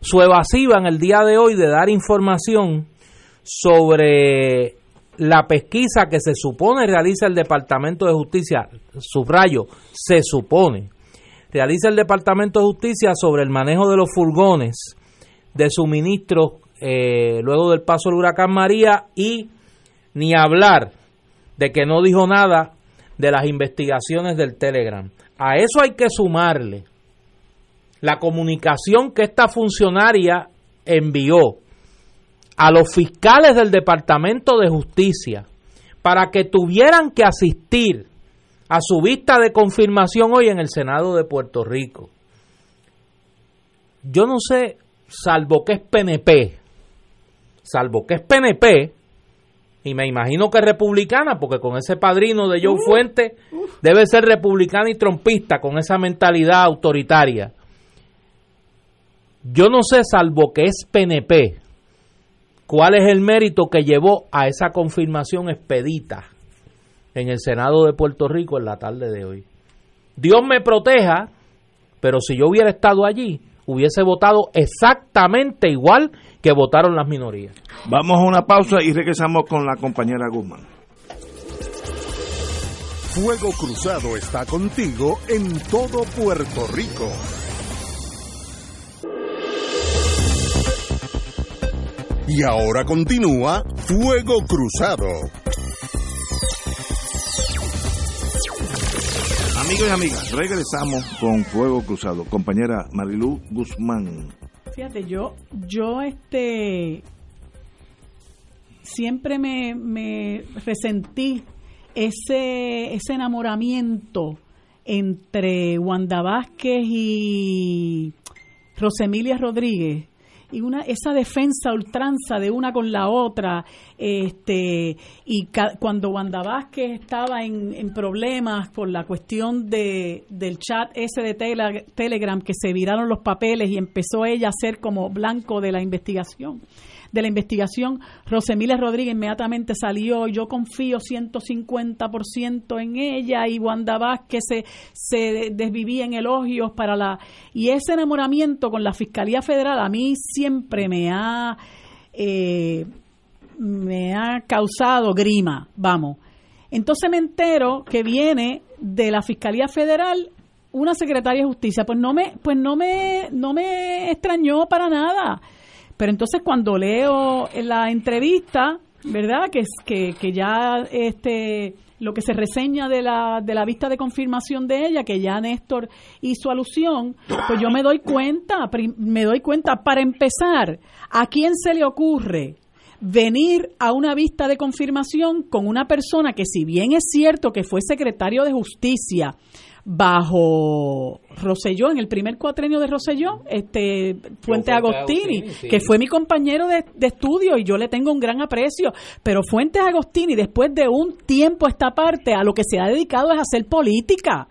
su evasiva en el día de hoy de dar información sobre la pesquisa que se supone realiza el Departamento de Justicia, subrayo, se supone, realiza el Departamento de Justicia sobre el manejo de los furgones de suministro eh, luego del paso del huracán María y ni hablar de que no dijo nada de las investigaciones del Telegram. A eso hay que sumarle la comunicación que esta funcionaria envió a los fiscales del Departamento de Justicia para que tuvieran que asistir a su vista de confirmación hoy en el Senado de Puerto Rico. Yo no sé, salvo que es PNP, salvo que es PNP, y me imagino que republicana, porque con ese padrino de Joe Fuente debe ser republicana y trompista, con esa mentalidad autoritaria. Yo no sé, salvo que es PNP, cuál es el mérito que llevó a esa confirmación expedita en el Senado de Puerto Rico en la tarde de hoy. Dios me proteja, pero si yo hubiera estado allí, hubiese votado exactamente igual que votaron las minorías. Vamos a una pausa y regresamos con la compañera Guzmán. Fuego Cruzado está contigo en todo Puerto Rico. Y ahora continúa Fuego Cruzado. Amigos y amigas, regresamos con Fuego Cruzado. Compañera Marilú Guzmán. Fíjate, yo, yo este siempre me, me resentí ese, ese enamoramiento entre Wanda Vázquez y Rosemilia Rodríguez y una esa defensa ultranza de una con la otra este y cuando Wanda Vázquez estaba en, en, problemas por la cuestión de del chat ese de Telegram que se viraron los papeles y empezó ella a ser como blanco de la investigación de la investigación, Rosemilia Rodríguez inmediatamente salió, yo confío 150% en ella y Wanda Vázquez se, se desvivía en elogios para la... Y ese enamoramiento con la Fiscalía Federal a mí siempre me ha... Eh, me ha causado grima, vamos. Entonces me entero que viene de la Fiscalía Federal una secretaria de justicia, pues no me, pues no me, no me extrañó para nada. Pero entonces cuando leo la entrevista, ¿verdad? Que, que, que ya este lo que se reseña de la, de la vista de confirmación de ella, que ya Néstor hizo alusión, pues yo me doy cuenta, me doy cuenta, para empezar, ¿a quién se le ocurre venir a una vista de confirmación con una persona que si bien es cierto que fue secretario de justicia, bajo Roselló, en el primer cuatrenio de Roselló, este Fuente Agostini, que fue mi compañero de, estudio y yo le tengo un gran aprecio, pero Fuentes Agostini, después de un tiempo esta parte, a lo que se ha dedicado es a hacer política.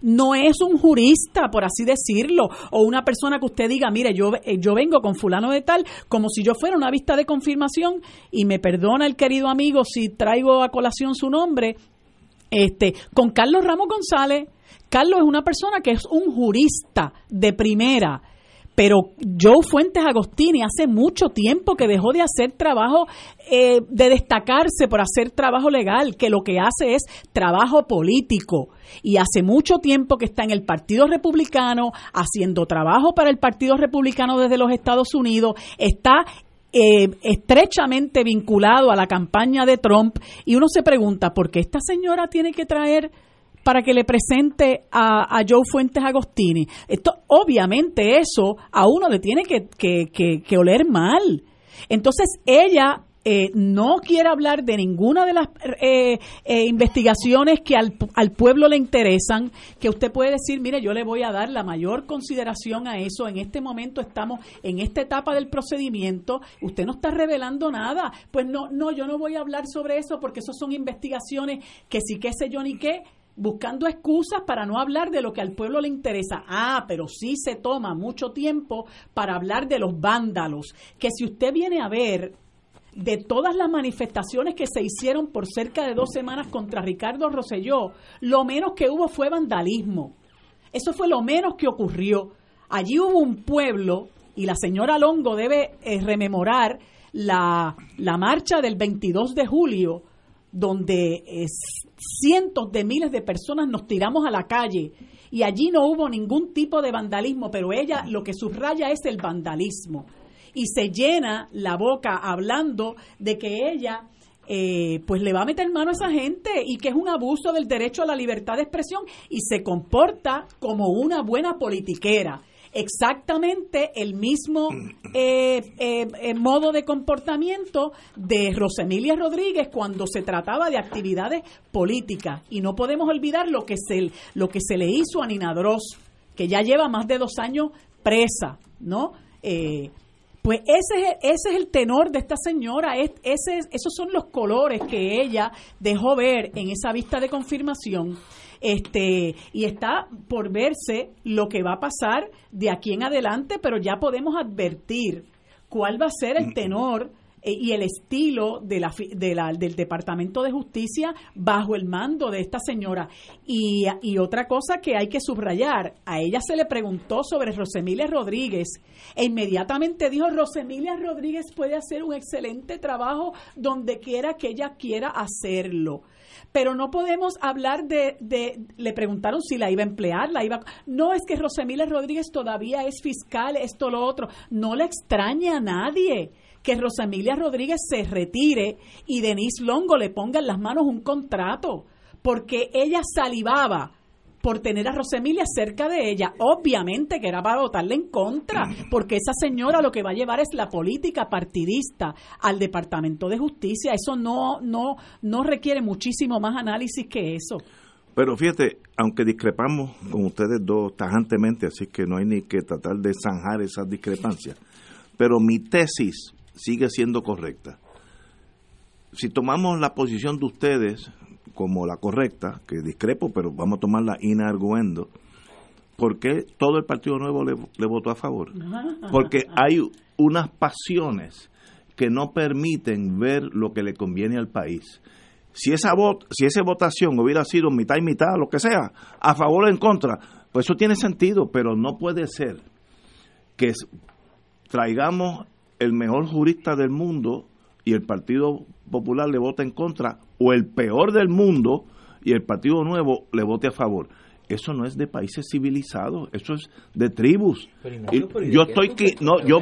No es un jurista, por así decirlo, o una persona que usted diga, mire, yo, eh, yo vengo con fulano de tal, como si yo fuera una vista de confirmación, y me perdona el querido amigo si traigo a colación su nombre, este, con Carlos Ramos González, Carlos es una persona que es un jurista de primera, pero Joe Fuentes Agostini hace mucho tiempo que dejó de hacer trabajo, eh, de destacarse por hacer trabajo legal, que lo que hace es trabajo político. Y hace mucho tiempo que está en el Partido Republicano, haciendo trabajo para el Partido Republicano desde los Estados Unidos, está eh, estrechamente vinculado a la campaña de Trump y uno se pregunta, ¿por qué esta señora tiene que traer para que le presente a, Joe Fuentes Agostini. Esto, obviamente, eso a uno le tiene que, que, oler mal. Entonces, ella eh, no quiere hablar de ninguna de las eh, eh, investigaciones que al, al, pueblo le interesan, que usted puede decir, mire, yo le voy a dar la mayor consideración a eso, en este momento estamos en esta etapa del procedimiento, usted no está revelando nada, pues no, no, yo no voy a hablar sobre eso porque eso son investigaciones que sí, qué sé yo ni qué, buscando excusas para no hablar de lo que al pueblo le interesa. Ah, pero sí se toma mucho tiempo para hablar de los vándalos, que si usted viene a ver de todas las manifestaciones que se hicieron por cerca de dos semanas contra Ricardo Rosselló, lo menos que hubo fue vandalismo. Eso fue lo menos que ocurrió. Allí hubo un pueblo, y la señora Longo debe eh, rememorar la, la marcha del 22 de julio, donde cientos de miles de personas nos tiramos a la calle y allí no hubo ningún tipo de vandalismo, pero ella lo que subraya es el vandalismo y se llena la boca hablando de que ella eh, pues le va a meter mano a esa gente y que es un abuso del derecho a la libertad de expresión y se comporta como una buena politiquera exactamente el mismo eh, eh, modo de comportamiento de Rosemilia Rodríguez cuando se trataba de actividades políticas. Y no podemos olvidar lo que se, lo que se le hizo a Nina Dross, que ya lleva más de dos años presa, ¿no? Pues ese es, ese es el tenor de esta señora, es, ese, esos son los colores que ella dejó ver en esa vista de confirmación. Este, y está por verse lo que va a pasar de aquí en adelante, pero ya podemos advertir cuál va a ser el tenor eh, y el estilo de la, de la, del Departamento de Justicia bajo el mando de esta señora. Y, y, otra cosa que hay que subrayar, a ella se le preguntó sobre Rosemilia Rodríguez. E inmediatamente dijo, Rosemilia Rodríguez puede hacer un excelente trabajo donde quiera que ella quiera hacerlo pero no podemos hablar de, de, le preguntaron si la iba a emplear, la iba, no es que Rosemilia Rodríguez todavía es fiscal, esto, lo otro, no le extraña a nadie que Rosemilia Rodríguez se retire y Denise Longo le ponga en las manos un contrato, porque ella salivaba por tener a Rosemilia cerca de ella. Obviamente que era para votarle en contra, porque esa señora lo que va a llevar es la política partidista al Departamento de Justicia. Eso no, no, no requiere muchísimo más análisis que eso. Pero fíjate, aunque discrepamos con ustedes dos tajantemente, así que no hay ni que tratar de zanjar esas discrepancias, pero mi tesis sigue siendo correcta. Si tomamos la posición de ustedes, como la correcta, que discrepo, pero vamos a tomarla inarguendo, ¿por qué todo el Partido Nuevo le, votó a favor? Porque hay unas pasiones que no permiten ver lo que le conviene al país. Si esa, vot, si esa votación hubiera sido mitad y mitad, lo que sea, a favor o en contra, pues eso tiene sentido, pero no puede ser que traigamos el mejor jurista del mundo y el Partido Popular le vote en contra, o el peor del mundo y el Partido Nuevo le vote a favor. Eso no es de países civilizados, eso es de tribus. yo estoy que no, yo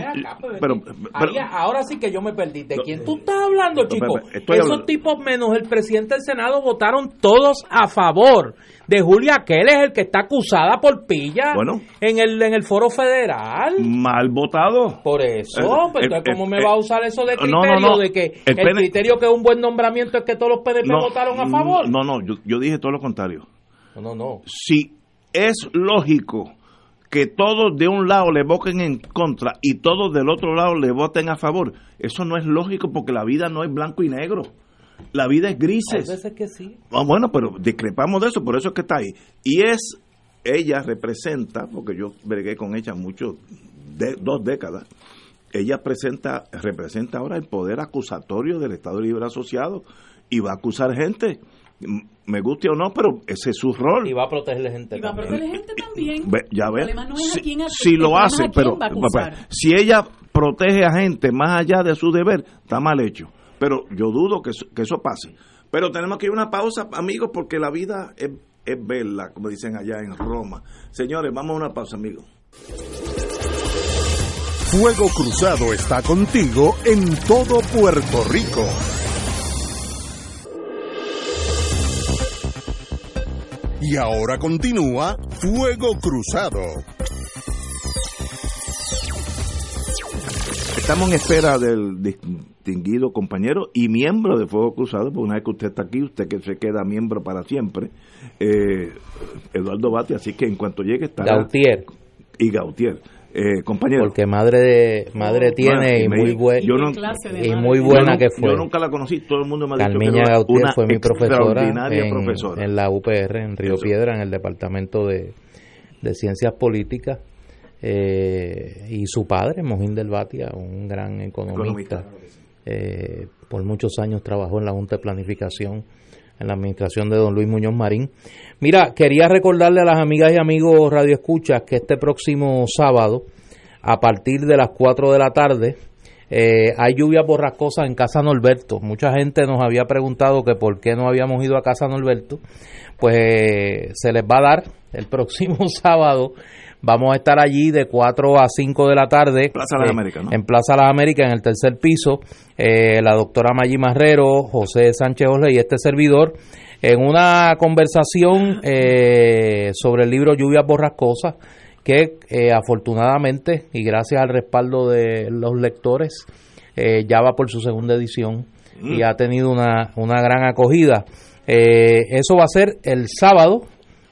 pero, ahora sí que yo me perdí. ¿De quién tú estás hablando, chico? Esos tipos menos el presidente del Senado votaron todos a favor de Julia Keller, el que está acusada por pilla en el en el foro federal. Mal votado. Por eso, pues, ¿cómo me va a usar eso de criterio de que el, criterio que es un buen nombramiento es que todos los PDP votaron a favor? No, no, yo dije todo lo contrario. No, no, Si es lógico que todos de un lado le voten en contra y todos del otro lado le voten a favor, eso no es lógico porque la vida no es blanco y negro. La vida es grises. A veces que sí. Ah, bueno, pero discrepamos de eso, por eso es que está ahí. Y es, ella representa, porque yo bregué con ella mucho, de, dos décadas, ella presenta, representa ahora el poder acusatorio del Estado Libre Asociado y va a acusar gente me guste o no, pero ese es su rol. Y va a proteger gente y va a proteger gente también. ya ves. si, lo hace, pero si ella protege a gente más allá de su deber, está mal hecho. Pero yo dudo que eso, que eso pase. Pero tenemos que ir a una pausa, amigos, porque la vida es, es bella, como dicen allá en Roma. Señores, vamos a una pausa, amigos. Fuego Cruzado está contigo en todo Puerto Rico. Y ahora continúa Fuego Cruzado. Estamos en espera del distinguido compañero y miembro de Fuego Cruzado, porque una vez que usted está aquí, usted que se queda miembro para siempre, eh, Eduardo Bati, así que en cuanto llegue está... Gautier. Y Gautier. Eh, compañero. Porque madre madre tiene y muy, buena y muy buena que fue. Yo nunca la conocí, todo el mundo me ha dicho que Gautier fue mi profesora en, en la UPR, en Río Piedra, en el Departamento de, Ciencias Políticas. Eh, y su padre, Mojín del Batia, un gran economista, eh, por muchos años trabajó en la Junta de Planificación en la administración de don Luis Muñoz Marín. Mira, quería recordarle a las amigas y amigos Radio Escuchas que este próximo sábado, a partir de las 4 de la tarde, eh, hay lluvia borrascosa en Casa Norberto. Mucha gente nos había preguntado que por qué no habíamos ido a Casa Norberto. Pues se les va a dar el próximo sábado Vamos a estar allí de 4 a 5 de la tarde. Plaza Las eh, Américas, ¿no? En Plaza Las Américas, en el tercer piso. eh, la doctora Maggi Marrero, José Sánchez Jorge y este servidor. En una conversación eh, sobre el libro Lluvias Borrascosas, que eh, afortunadamente y gracias al respaldo de los lectores, eh, ya va por su segunda edición y ha tenido una, una gran acogida. Eh, eso va a ser el sábado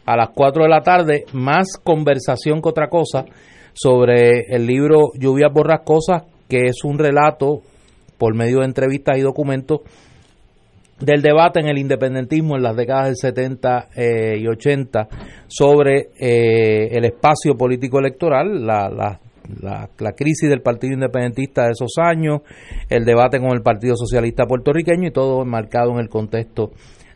a las 4 de la tarde, más conversación que otra cosa sobre el libro Lluvias Borrascosas, que es un relato por medio de entrevistas y documentos del debate en el independentismo en las décadas del 70 eh, y 80 sobre eh, el espacio político electoral, la, la, la, la crisis del Partido Independentista de esos años, el debate con el Partido Socialista puertorriqueño y todo enmarcado en el contexto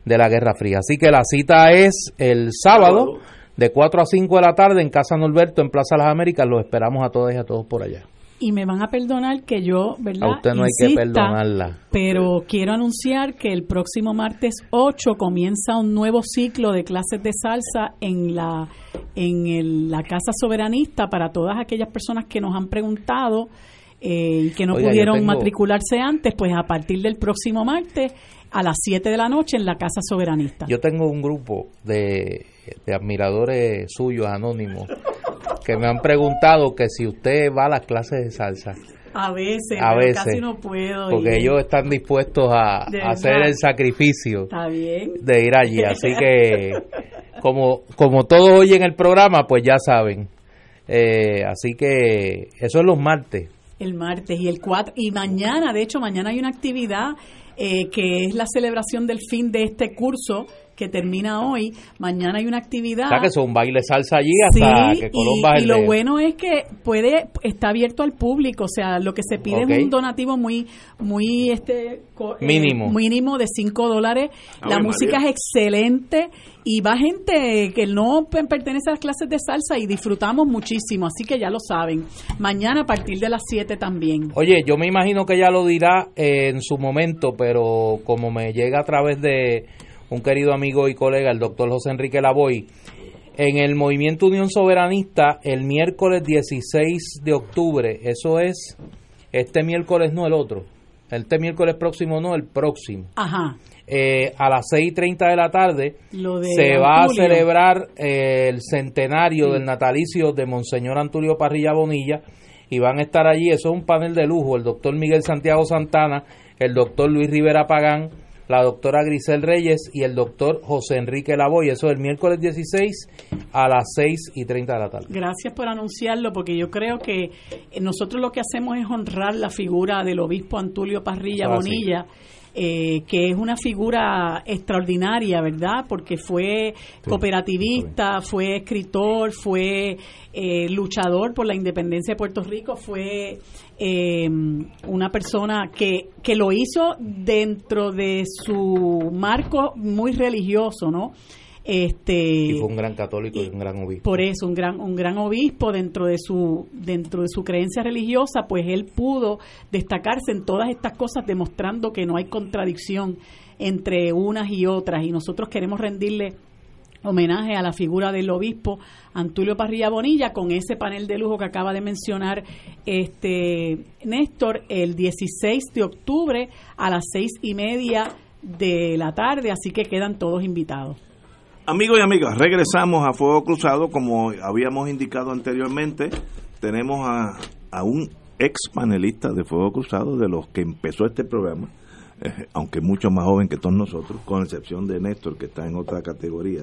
de la Guerra Fría. Así que la cita es el sábado de 4 a 5 de la tarde en Casa Norberto, en Plaza Las Américas. Los esperamos a todos y a todos por allá. Y me van a perdonar que yo, ¿verdad? A usted no hay que perdonarla. Pero quiero anunciar que el próximo martes 8 comienza un nuevo ciclo de clases de salsa en la en el- la Casa Soberanista para todas aquellas personas que nos han preguntado eh, y que no Oiga, pudieron tengo- matricularse antes, pues a partir del próximo martes a las 7 de la noche en la Casa Soberanista. Yo tengo un grupo de, de admiradores suyos anónimos que me han preguntado que si usted va a las clases de salsa, a veces, a veces, casi no puedo. porque ir. ellos están dispuestos a, hacer el sacrificio Está bien. de ir allí. Así que, como, como todos oyen el programa, pues ya saben. Eh, así que eso es los martes. El martes y el 4 y mañana, de hecho, mañana hay una actividad eh, que es la celebración del fin de este curso que termina hoy. Mañana hay una actividad. O sea, que son baile salsa allí hasta Sí, que Colón y, y lo bueno es que puede está abierto al público, o sea, lo que se pide es un donativo muy muy este co- eh, Mínimo. mínimo de 5 dólares. La Ave música María. es excelente y va gente que no pe- pertenece a las clases de salsa y disfrutamos muchísimo, así que ya lo saben. Mañana a partir de las 7 también. Oye, yo me imagino que ella lo dirá eh, en su momento, pero como me llega a través de un querido amigo y colega, el doctor José Enrique Lavoy, en el movimiento Unión Soberanista, el miércoles 16 de octubre, eso es este miércoles, no el otro, este miércoles próximo, no el próximo, Ajá. eh, a las 6.30 de la tarde, de se va a celebrar eh, el centenario del natalicio de Monseñor Antulio Parrilla Bonilla y van a estar allí, eso es un panel de lujo, el doctor Miguel Santiago Santana, el doctor Luis Rivera Pagán, la doctora Grisel Reyes y el doctor José Enrique Lavoy, eso es el miércoles 16 a las 6 y 30 de la tarde. Gracias por anunciarlo, porque yo creo que nosotros lo que hacemos es honrar la figura del obispo Antulio Parrilla Ah, sí. Bonilla, eh, que es una figura extraordinaria, ¿verdad? Porque fue cooperativista, fue escritor, fue eh, luchador por la independencia de Puerto Rico, fue eh, una persona que, que lo hizo dentro de su marco muy religioso, ¿no? Este, Y fue un gran católico y un gran obispo. por eso un gran un gran obispo dentro de su dentro de su creencia religiosa pues él pudo destacarse en todas estas cosas demostrando que no hay contradicción entre unas y otras y nosotros queremos rendirle homenaje a la figura del obispo Antulio Parrilla Bonilla con ese panel de lujo que acaba de mencionar este Néstor el 16 de octubre a las seis y media de la tarde. Así que quedan todos invitados. Amigos y amigas, regresamos a Fuego Cruzado, como habíamos indicado anteriormente, tenemos a, a un ex panelista de Fuego Cruzado, de los que empezó este programa, eh, aunque mucho más joven que todos nosotros, con excepción de Néstor, que está en otra categoría.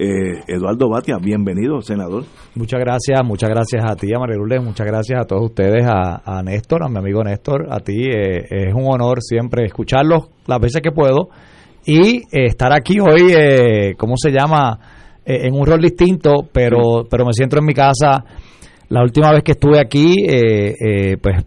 Eh, Eduardo Batia, bienvenido, senador. Muchas gracias, muchas gracias a ti, a María Lourdes, muchas gracias a todos ustedes, a, a Néstor, a mi amigo Néstor, a ti. eh, es un honor siempre escucharlos las veces que puedo y eh, estar aquí hoy, eh, ¿cómo se llama? En un rol distinto, pero, pero me siento en mi casa. La última vez que estuve aquí, eh, eh, pues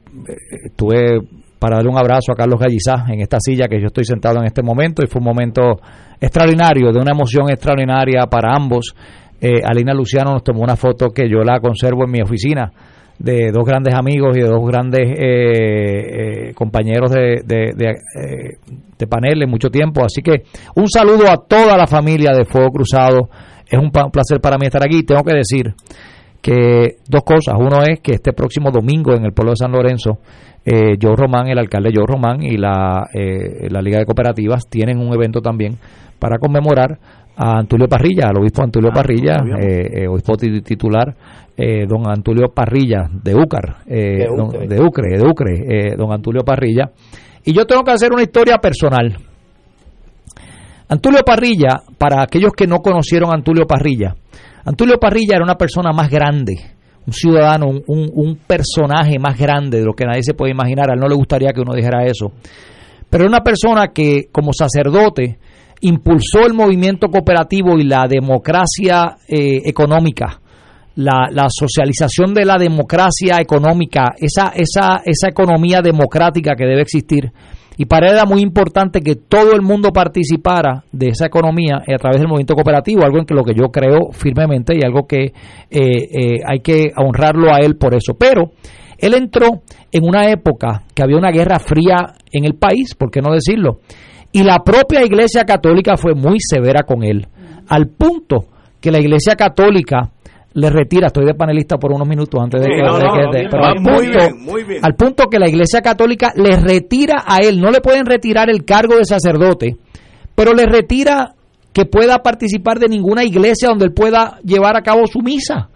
estuve para darle un abrazo a Carlos Gallizá en esta silla que yo estoy sentado en este momento y fue un momento extraordinario, de una emoción extraordinaria para ambos. Eh, Alina Luciano nos tomó una foto que yo la conservo en mi oficina de dos grandes amigos y de dos grandes eh, eh, compañeros de, eh, de panel en mucho tiempo. Así que un saludo a toda la familia de Fuego Cruzado. Es un placer para mí estar aquí. Tengo que decir que dos cosas. Uno es que este próximo domingo en el pueblo de San Lorenzo, eh, Joe Román, el alcalde Joe Román y la, eh, la Liga de Cooperativas tienen un evento también para conmemorar a Antulio Parrilla, al obispo Antulio Ah, Parrilla, eh, eh, obispo ti- titular, eh, don Antulio Parrilla de Úcar, eh, De don- Ucre. de Ucre, de Ucre, eh, don Antulio Parrilla. Y yo tengo que hacer una historia personal. Antulio Parrilla, para aquellos que no conocieron a Antulio Parrilla, Antulio Parrilla era una persona más grande, un ciudadano, un, un- personaje más grande de lo que nadie se puede imaginar. A él no le gustaría que uno dijera eso. Pero era una persona que, como sacerdote, impulsó el movimiento cooperativo y la democracia eh, económica, la, la socialización de la democracia económica, esa, esa, esa economía democrática que debe existir. Y para él era muy importante que todo el mundo participara de esa economía a través del movimiento cooperativo, algo en que lo que yo creo firmemente y algo que eh, eh, hay que honrarlo a él por eso. Pero él entró en una época que había una guerra fría en el país, ¿por qué no decirlo? Y la propia Iglesia Católica fue muy severa con él, al punto que la Iglesia Católica le retira, estoy de panelista por unos minutos antes de que... al punto que la Iglesia Católica le retira a él, no le pueden retirar el cargo de sacerdote, pero le retira que pueda participar de ninguna iglesia donde él pueda llevar a cabo su misa.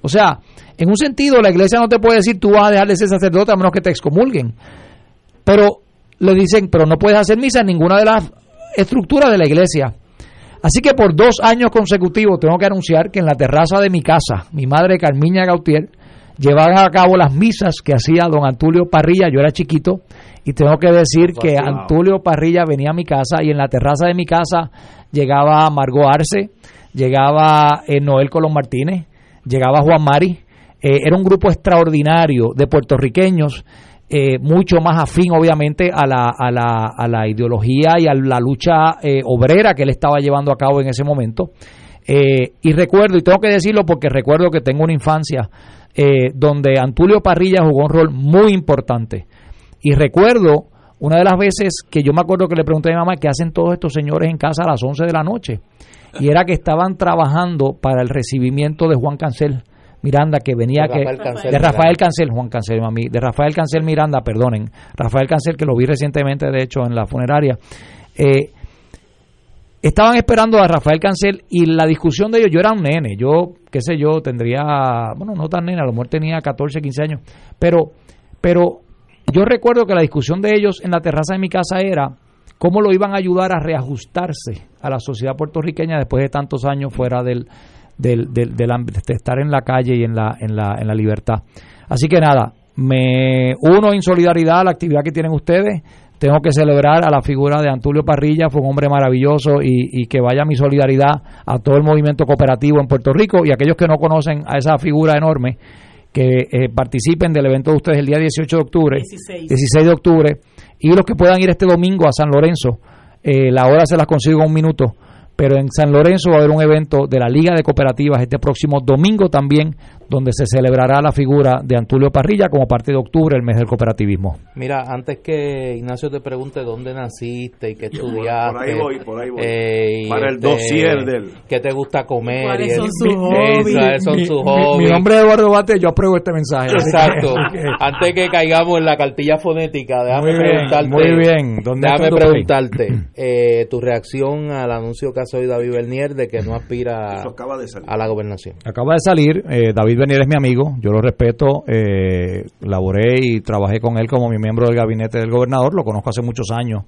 O sea, en un sentido, la iglesia no te puede decir tú vas a dejar de ser sacerdote a menos que te excomulguen. Pero le dicen, pero no puedes hacer misa en ninguna de las estructuras de la iglesia. Así que por dos años consecutivos tengo que anunciar que en la terraza de mi casa, mi madre Carmiña Gautier, llevaban a cabo las misas que hacía don Antulio Parrilla. Yo era chiquito y tengo que decir que. Antulio Parrilla venía a mi casa y en la terraza de mi casa llegaba Margot Arce, llegaba eh, Noel Colón Martínez, llegaba Juan Mari. Eh, era un grupo extraordinario de puertorriqueños eh, mucho más afín obviamente a la, a la, a la ideología y a la lucha eh, obrera que él estaba llevando a cabo en ese momento. Eh, y recuerdo, y tengo que decirlo porque recuerdo que tengo una infancia eh, donde Antulio Parrilla jugó un rol muy importante. Y recuerdo una de las veces que yo me acuerdo que le pregunté a mi mamá qué hacen todos estos señores en casa a las 11 de la noche. Y era que estaban trabajando para el recibimiento de Juan Cancel Miranda, que venía De que, Rafael Cancel de Rafael. Cancel, Juan Cancel, mami, de Rafael Cancel Miranda, perdonen, Rafael Cancel, que lo vi recientemente, de hecho, en la funeraria. Eh, estaban esperando a Rafael Cancel y la discusión de ellos, yo era un nene, yo, qué sé yo, tendría, bueno, no tan nene, a lo mejor tenía 14, 15 años, pero, pero yo recuerdo que la discusión de ellos en la terraza de mi casa era cómo lo iban a ayudar a reajustarse a la sociedad puertorriqueña después de tantos años fuera del, del, del, del de estar en la calle y en la, en la, en la libertad. Así que nada, me uno en solidaridad a la actividad que tienen ustedes. Tengo que celebrar a la figura de Antulio Parrilla, fue un hombre maravilloso y, y que vaya mi solidaridad a todo el movimiento cooperativo en Puerto Rico y aquellos que no conocen a esa figura enorme, que eh, participen del evento de ustedes el día 18 de octubre, 16. 16 de octubre, y los que puedan ir este domingo a San Lorenzo, eh, la hora se las consigo en un minuto, pero en San Lorenzo va a haber un evento de la Liga de Cooperativas este próximo domingo también, donde se celebrará la figura de Antulio Parrilla como parte de octubre, el mes del cooperativismo. Mira, antes que Ignacio te pregunte dónde naciste y qué estudiaste. por ahí voy, por ahí voy. eh, y Para el este, dossier del- ¿Qué te gusta comer? ¿Cuáles y son eso. sus hobbies? Son Mi- sus mi- hobbies. Mi, nombre es Eduardo Bate, yo apruebo este mensaje. Exacto. Que- Antes que caigamos en la cartilla fonética, déjame Muy bien, preguntarte. muy bien. ¿Dónde déjame preguntarte eh, tu reacción al anuncio que hace hoy David Bernier de que no aspira Eso acaba de salir. a la gobernación. Acaba de salir, eh, David Bernier es mi amigo, yo lo respeto, eh, laboré y trabajé con él como mi miembro del gabinete del gobernador, lo conozco hace muchos años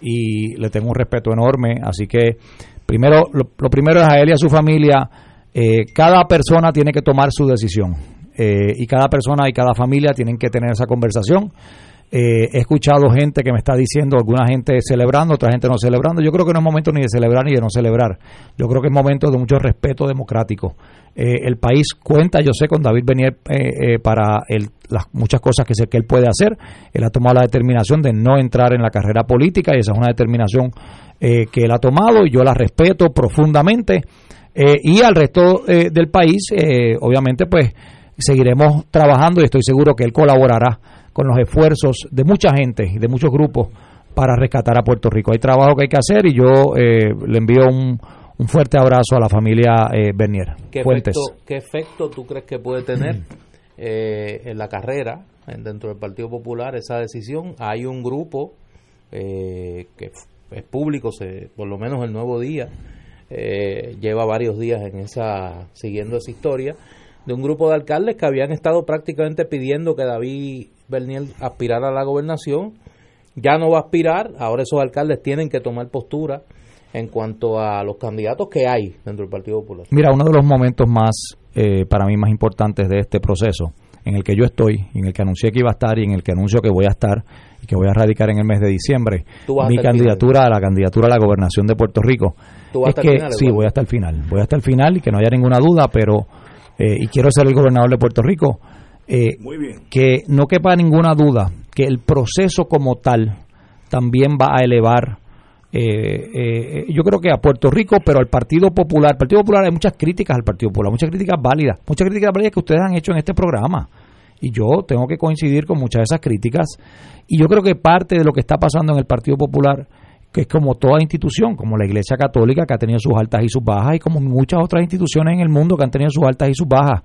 y le tengo un respeto enorme, así que primero, lo, lo primero es a él y a su familia, eh, cada persona tiene que tomar su decisión eh, y cada persona y cada familia tienen que tener esa conversación. Eh, he escuchado gente que me está diciendo, alguna gente celebrando, otra gente no celebrando. Yo creo que no es momento ni de celebrar ni de no celebrar. Yo creo que es momento de mucho respeto democrático. Eh, el país cuenta, yo sé, con David Benier eh, eh, para el- las muchas cosas que sé que él puede hacer. Él ha tomado la determinación de no entrar en la carrera política y esa es una determinación eh, que él ha tomado y yo la respeto profundamente. Y al resto del país, obviamente, pues seguiremos trabajando y estoy seguro que él colaborará con los esfuerzos de mucha gente y de muchos grupos para rescatar a Puerto Rico. Hay trabajo que hay que hacer y yo eh, le envío un, Un fuerte abrazo a la familia eh, Bernier. ¿Qué Fuentes. efecto, ¿Qué efecto tú crees que puede tener eh, en la carrera en- dentro del Partido Popular esa decisión? Hay un grupo eh, que es público, se, por lo menos el Nuevo Día eh, lleva varios días en esa siguiendo esa historia de un grupo de alcaldes que habían estado prácticamente pidiendo que David Bernier aspirara a la gobernación. Ya no va a aspirar, ahora esos alcaldes tienen que tomar postura en cuanto a los candidatos que hay dentro del Partido Popular. Mira, uno de los momentos más, eh, para mí, más importantes de este proceso, en el que yo estoy, en el que anuncié que iba a estar y en el que anuncio que voy a estar y que voy a radicar en el mes de diciembre, mi candidatura a la candidatura a la gobernación de Puerto Rico. Tú vas Es hasta el que final, sí, voy hasta el final, voy hasta el final y que no haya ninguna duda, pero eh, y quiero ser el gobernador de Puerto Rico. Eh, Muy bien. que no quepa ninguna duda que el proceso como tal también va a elevar eh, eh, yo creo que a Puerto Rico, pero al Partido Popular. El Partido Popular hay muchas críticas al Partido Popular, muchas críticas válidas, muchas críticas válidas que ustedes han hecho en este programa. Y yo tengo que coincidir con muchas de esas críticas. Y yo creo que parte de lo que está pasando en el Partido Popular, que es como toda institución, como la Iglesia Católica, que ha tenido sus altas y sus bajas, y como muchas otras instituciones en el mundo que han tenido sus altas y sus bajas.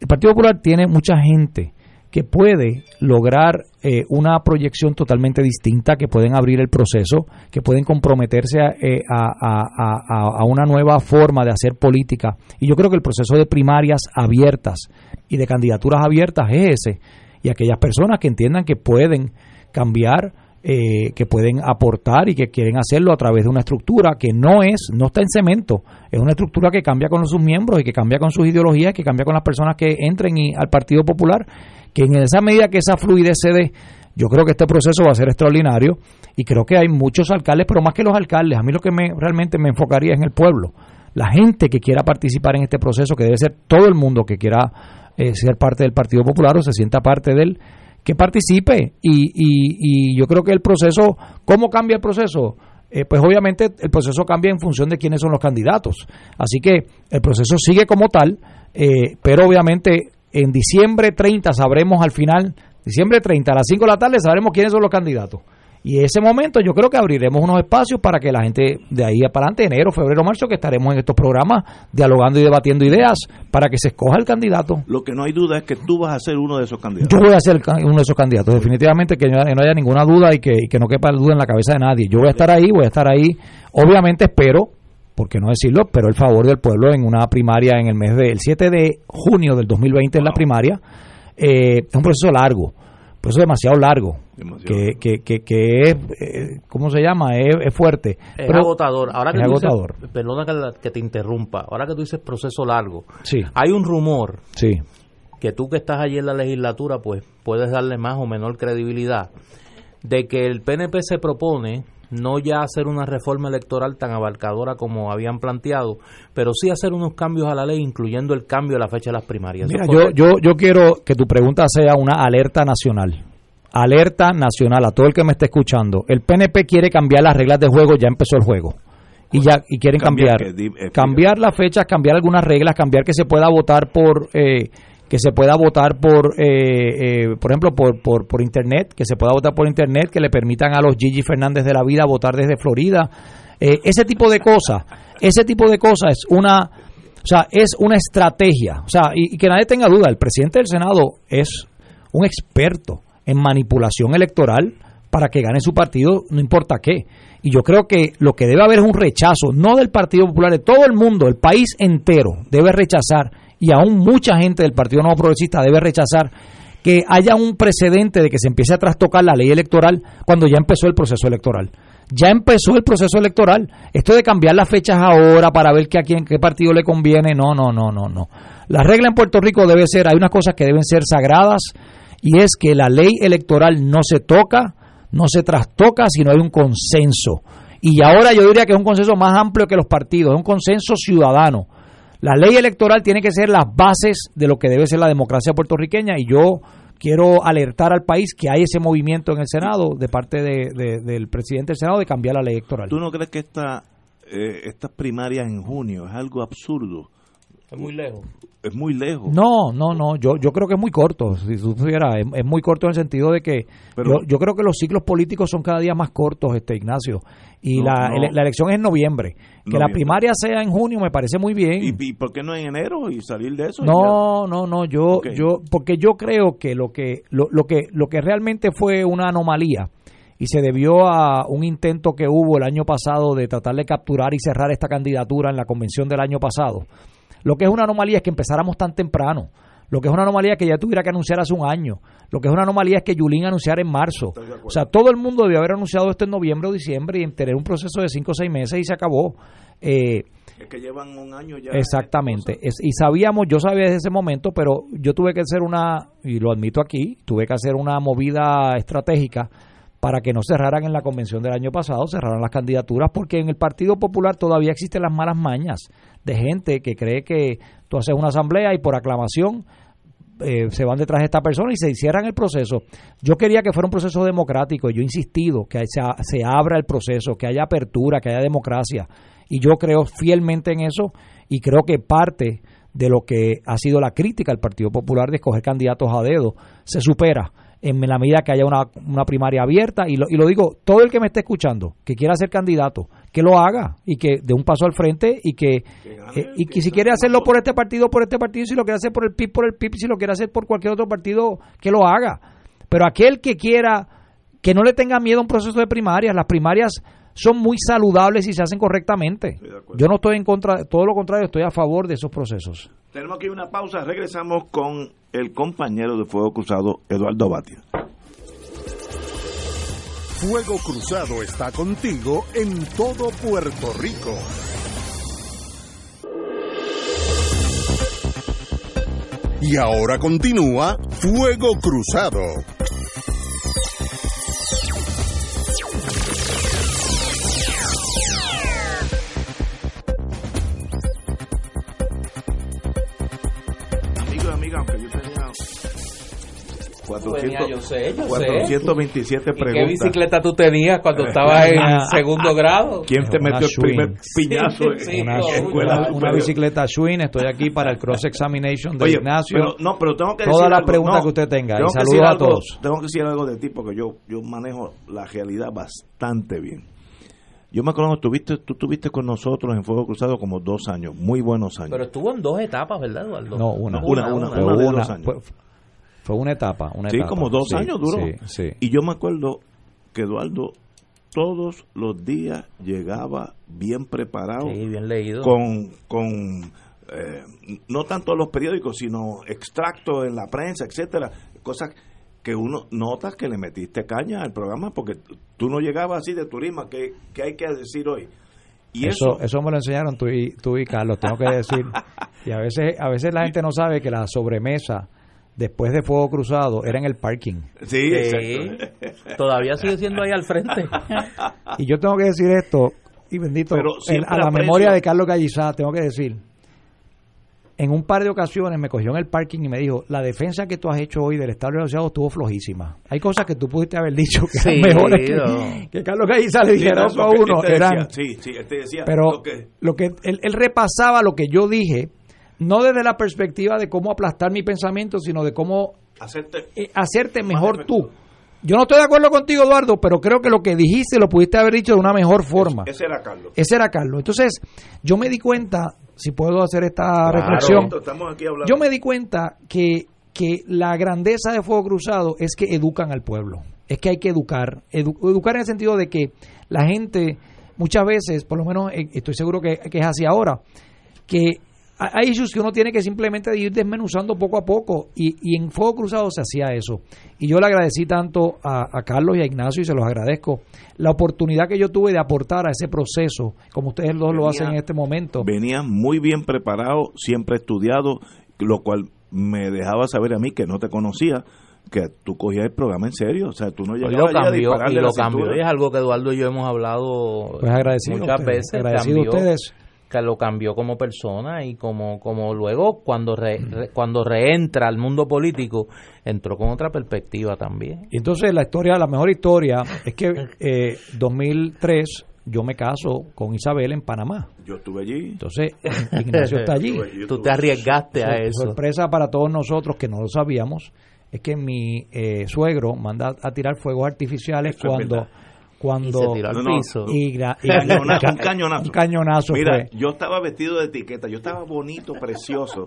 El Partido Popular tiene mucha gente que puede lograr eh, una proyección totalmente distinta, que pueden abrir el proceso, que pueden comprometerse a, eh, a- a- a- una nueva forma de hacer política. Y yo creo que el proceso de primarias abiertas y de candidaturas abiertas es ese. Y aquellas personas que entiendan que pueden cambiar, eh, que pueden aportar y que quieren hacerlo a través de una estructura que no es, no está en cemento, es una estructura que cambia con sus miembros y que cambia con sus ideologías, que cambia con las personas que entren y- al Partido Popular, que en esa medida que esa fluidez se dé, yo creo que este proceso va a ser extraordinario y creo que hay muchos alcaldes, pero más que los alcaldes, a mí lo que me, realmente me enfocaría es en el pueblo, la gente que quiera participar en este proceso, que debe ser todo el mundo que quiera eh, ser parte del Partido Popular o se sienta parte de él, que participe y, y, yo creo que el proceso, ¿cómo cambia el proceso? Eh, pues obviamente el proceso cambia en función de quiénes son los candidatos. Así que el proceso sigue como tal, eh, pero obviamente en diciembre 30 sabremos al final, diciembre 30 a las 5 de la tarde sabremos quiénes son los candidatos. Y en ese momento yo creo que abriremos unos espacios para que la gente de ahí para adelante, enero, febrero, marzo, que estaremos en estos programas dialogando y debatiendo ideas para que se escoja el candidato. Lo que no hay duda es que tú vas a ser uno de esos candidatos. Yo voy a ser uno de esos candidatos, definitivamente que no haya, ninguna duda y que, y que no quepa duda en la cabeza de nadie. Yo voy a estar ahí, voy a estar ahí. Obviamente espero, por qué no decirlo, pero el favor del pueblo en una primaria en el mes del 7 de junio del 2020 en la primaria. Eh, es un proceso largo, un proceso demasiado largo, Demasiado que, largo. que, que, que es, eh, ¿cómo se llama? Es, es fuerte. Es Pero- agotador. Ahora que es tú dices- agotador. perdona que, la- que te interrumpa. Ahora que tú dices proceso largo, Sí, hay un rumor sí. que tú que estás allí en la legislatura, pues puedes darle más o menor credibilidad, de que el PNP se propone no ya hacer una reforma electoral tan abarcadora como habían planteado, pero sí hacer unos cambios a la ley, incluyendo el cambio de la fecha de las primarias. ¿Eso Mira, yo, yo, yo quiero que tu pregunta sea una alerta nacional. Alerta nacional a todo el que me esté escuchando. El PNP quiere cambiar las reglas de juego, ya empezó el juego. Y ya y quieren Cambiar, cambiar, que cambiar las fechas, cambiar algunas reglas, cambiar que se pueda votar por eh, que se pueda votar por eh, eh, por ejemplo por, por por internet, que se pueda votar por internet, que le permitan a los Gigi Fernández de la vida votar desde Florida. Eh, ese tipo de cosas, ese tipo de cosas es una o sea, es una estrategia. O sea, y, y que nadie tenga duda, el presidente del Senado es un experto en manipulación electoral para que gane su partido, no importa qué. Y yo creo que lo que debe haber es un rechazo, no del Partido Popular, de todo el mundo, el país entero debe rechazar, y aún mucha gente del Partido Nuevo Progresista debe rechazar que haya un precedente de que se empiece a trastocar la ley electoral cuando ya empezó el proceso electoral. Ya empezó el proceso electoral. Esto de cambiar las fechas ahora para ver que a quién, qué partido le conviene, no, no, no, no, no. La regla en Puerto Rico debe ser, hay unas cosas que deben ser sagradas y es que la ley electoral no se toca, no se trastoca si no hay un consenso. Y ahora yo diría que es un consenso más amplio que los partidos, es un consenso ciudadano. La ley electoral tiene que ser las bases de lo que debe ser la democracia puertorriqueña y yo quiero alertar al país que hay ese movimiento en el Senado de parte de- de- del presidente del Senado de cambiar la ley electoral. ¿Tú no crees que eh, estas primarias en junio es algo absurdo? Es muy lejos. Es muy lejos. No, no, no, yo, yo creo que es muy corto, si tú supieras, es, es muy corto en el sentido de que Pero- yo, yo creo que los ciclos políticos son cada día más cortos, este Ignacio, y No, la, no. ele- la elección es en noviembre. Que la primaria sea en junio me parece muy bien. ¿Y, y por qué no en enero y salir de eso? No, no, no, yo, yo, porque yo creo que lo que, lo, lo que, lo que realmente fue una anomalía y se debió a un intento que hubo el año pasado de tratar de capturar y cerrar esta candidatura en la convención del año pasado. Lo que es una anomalía es que empezáramos tan temprano. Lo que es una anomalía es que ya tuviera que anunciar hace un año. Lo que es una anomalía es que Yulín anunciara en marzo. O sea, todo el mundo debió haber anunciado esto en noviembre o diciembre y tener un proceso de cinco o seis meses y se acabó. Eh, Es que llevan un año ya. Exactamente. Es- y sabíamos, yo sabía desde ese momento, pero yo tuve que hacer una, y lo admito aquí, tuve que hacer una movida estratégica para que no cerraran en la convención del año pasado, cerraran las candidaturas, porque en el Partido Popular todavía existen las malas mañas de gente que cree que tú haces una asamblea y por aclamación eh, se van detrás de esta persona y se cierran el proceso. Yo quería que fuera un proceso democrático y yo he insistido que se, se abra el proceso, que haya apertura, que haya democracia. Y yo creo fielmente en eso y creo que parte de lo que ha sido la crítica al Partido Popular de escoger candidatos a dedo se supera en la medida que haya una, una primaria abierta y lo, y lo digo, todo el que me esté escuchando, que quiera ser candidato, que lo haga y que dé un paso al frente y que, gane, eh, y que que si quiere hacerlo por este partido, por este partido, si lo quiere hacer por el PIB, por el PIB, si lo quiere hacer por cualquier otro partido, que lo haga. Pero aquel que quiera, que no le tenga miedo a un proceso de primarias, las primarias son muy saludables y se hacen correctamente. Yo no estoy en contra, todo lo contrario, estoy a favor de esos procesos. Tenemos aquí una pausa. Regresamos con el compañero de Fuego Cruzado, Eduardo Batia. Fuego Cruzado está contigo en todo Puerto Rico. Y ahora continúa Fuego Cruzado. Amigos y amigas, aunque 400, Tenía, yo sé, yo sé. 427 ¿Y qué preguntas. bicicleta tú tenías cuando estabas en Una- segundo grado? ¿Quién te Una metió el primer piñazo en- Sí, en Una, escuela una- una bicicleta Schwinn, estoy aquí para el cross examination de Oye, Ignacio. pero, no, pero tengo que Todas las preguntas No, que usted tenga. Y saludos a todos. Tengo que decir algo de ti porque yo, yo manejo la realidad bastante bien. Yo me acuerdo, tuviste, tú estuviste con nosotros en Fuego Cruzado como dos años, muy buenos años. Pero estuvo en dos etapas, ¿verdad, Eduardo? No, una. Una, una, una de una, dos años. fue, fue una etapa, una sí, etapa. como dos Sí, años duró. Sí, sí. Y yo me acuerdo que Eduardo todos los días llegaba bien preparado, Sí, bien leído. con, con eh, no tanto los periódicos, sino extractos en la prensa, etcétera, cosas que uno nota que le metiste caña al programa porque tú no llegabas así de turismo, que, que hay que decir hoy. Y eso, eso, eso me lo enseñaron tú y, tú y Carlos, tengo que decir. Y a veces, a veces la gente no sabe que la sobremesa después de Fuego Cruzado era en el parking. sí, Sí. Todavía sigue siendo ahí al frente. Y yo tengo que decir esto, y bendito, a la aprecio- memoria de Carlos Gallizá, tengo que decir, en un par de ocasiones me cogió en el parking y me dijo, la defensa que tú has hecho hoy del Estado de los Asociados estuvo flojísima. Hay cosas que tú pudiste haber dicho que Sí, eran mejores que, no. que Carlos Gallizá le Sí, dijera no, a uno. él te eran, decía, sí, sí, él te decía pero lo que- lo que él, él repasaba lo que yo dije, no desde la perspectiva de cómo aplastar mi pensamiento, sino de cómo hacerte eh, hacerte mejor tú. Yo no estoy de acuerdo contigo, Eduardo, pero creo que lo que dijiste lo pudiste haber dicho de una mejor forma. ese era Carlos. Ese era Carlos. Entonces, yo me di cuenta, si puedo hacer esta Claro. reflexión, aquí yo me di cuenta que, que la grandeza de Fuego Cruzado es que educan al pueblo. Es que hay que educar. Edu- educar en el sentido de que la gente, muchas veces, por lo menos eh, estoy seguro que, que es así ahora, que hay issues que uno tiene que simplemente ir desmenuzando poco a poco y, y en Fuego Cruzado se hacía eso. Y yo le agradecí tanto a, a Carlos y a Ignacio y se los agradezco la oportunidad que yo tuve de aportar a ese proceso, como ustedes dos lo hacen en este momento. venía muy bien preparado, siempre estudiado, lo cual me dejaba saber a mí que no te conocía, que tú cogías el programa en serio, o sea, tú no Y llegabas lo a cambió, dispararle y lo cambió. Y es algo que Eduardo y yo hemos hablado Pues agradecido a muchas ustedes, veces. agradecido a ustedes. Que lo cambió como persona y como, como luego cuando re- re- cuando reentra al mundo político, entró con otra perspectiva también. Y entonces la historia, la mejor historia es que eh, 2003 yo me caso con Isabel en Panamá. Yo estuve allí. Entonces, Ignacio está allí. Tú te arriesgaste a eso. Sorpresa para todos nosotros que no lo sabíamos es que mi eh, suegro manda a tirar fuegos artificiales Eso cuando. Cuando Y se tiró al No, no. piso. y gra- y- Cañonazo, un cañonazo. un cañonazo Mira, fue. yo estaba vestido de etiqueta, yo estaba bonito, precioso.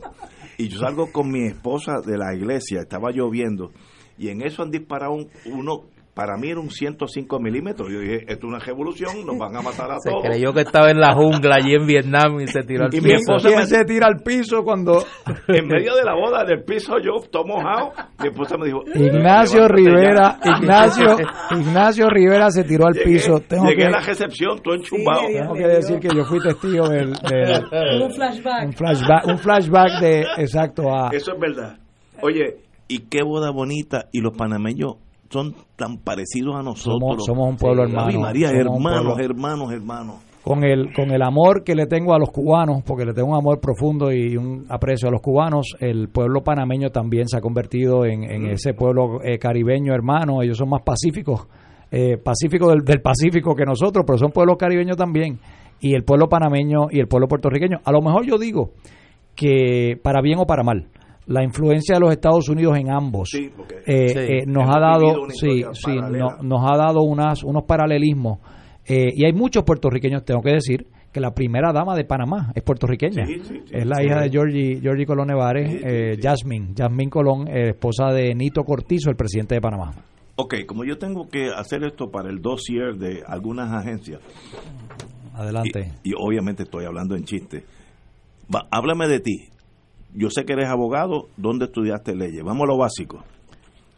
Y yo salgo con mi esposa de la iglesia, estaba lloviendo. Y en eso han disparado un- uno, para mí era un 105 milímetros. Yo dije, esto es una revolución, nos van a matar a Se todos. creyó que estaba en la jungla allí en Vietnam y se tiró al Y mi ¿Quién, piso. esposa quién me- se tira al piso cuando En medio de la boda, del piso, yo, todo mojado. Mi esposa me dijo, Ignacio "Levántate Rivera, ya". Ignacio, Ignacio Rivera se tiró al Llegué- piso. Tengo llegué que, a la recepción, todo enchumbado. Sí, tengo que decir que yo fui testigo del, del- Un flashback. un flashback, un flashback de exacto a Eso es verdad. Oye, y qué boda bonita. Y los panameños son tan parecidos a nosotros. somos, somos un pueblo hermano. María, somos un hermanos, hermanos, hermanos. con el con el amor que le tengo a los cubanos, porque le tengo un amor profundo y un aprecio a los cubanos, el pueblo panameño también se ha convertido en, en ese pueblo eh, caribeño hermano, ellos son más pacíficos, eh, pacíficos del, del Pacífico que nosotros, pero son pueblos caribeños también, y el pueblo panameño y el pueblo puertorriqueño, a lo mejor yo digo que para bien o para mal, la influencia de los Estados Unidos en ambos Sí, porque eh, Sí. eh, nos ha dado sí, sí, no- nos ha dado unas unos paralelismos eh, y hay muchos puertorriqueños tengo que decir que la primera dama de Panamá es puertorriqueña Sí, sí, sí. es la hija de Georgie Georgie Colón Nevares Sí, sí, eh, sí. Jasmine Jasmine Colón eh, esposa de Nito Cortizo el presidente de Panamá Ok, como yo tengo que hacer esto para el dossier de algunas agencias, adelante y, y obviamente estoy hablando en chiste, Va, háblame de ti. Yo sé que eres abogado, ¿dónde estudiaste leyes? Vamos a lo básico.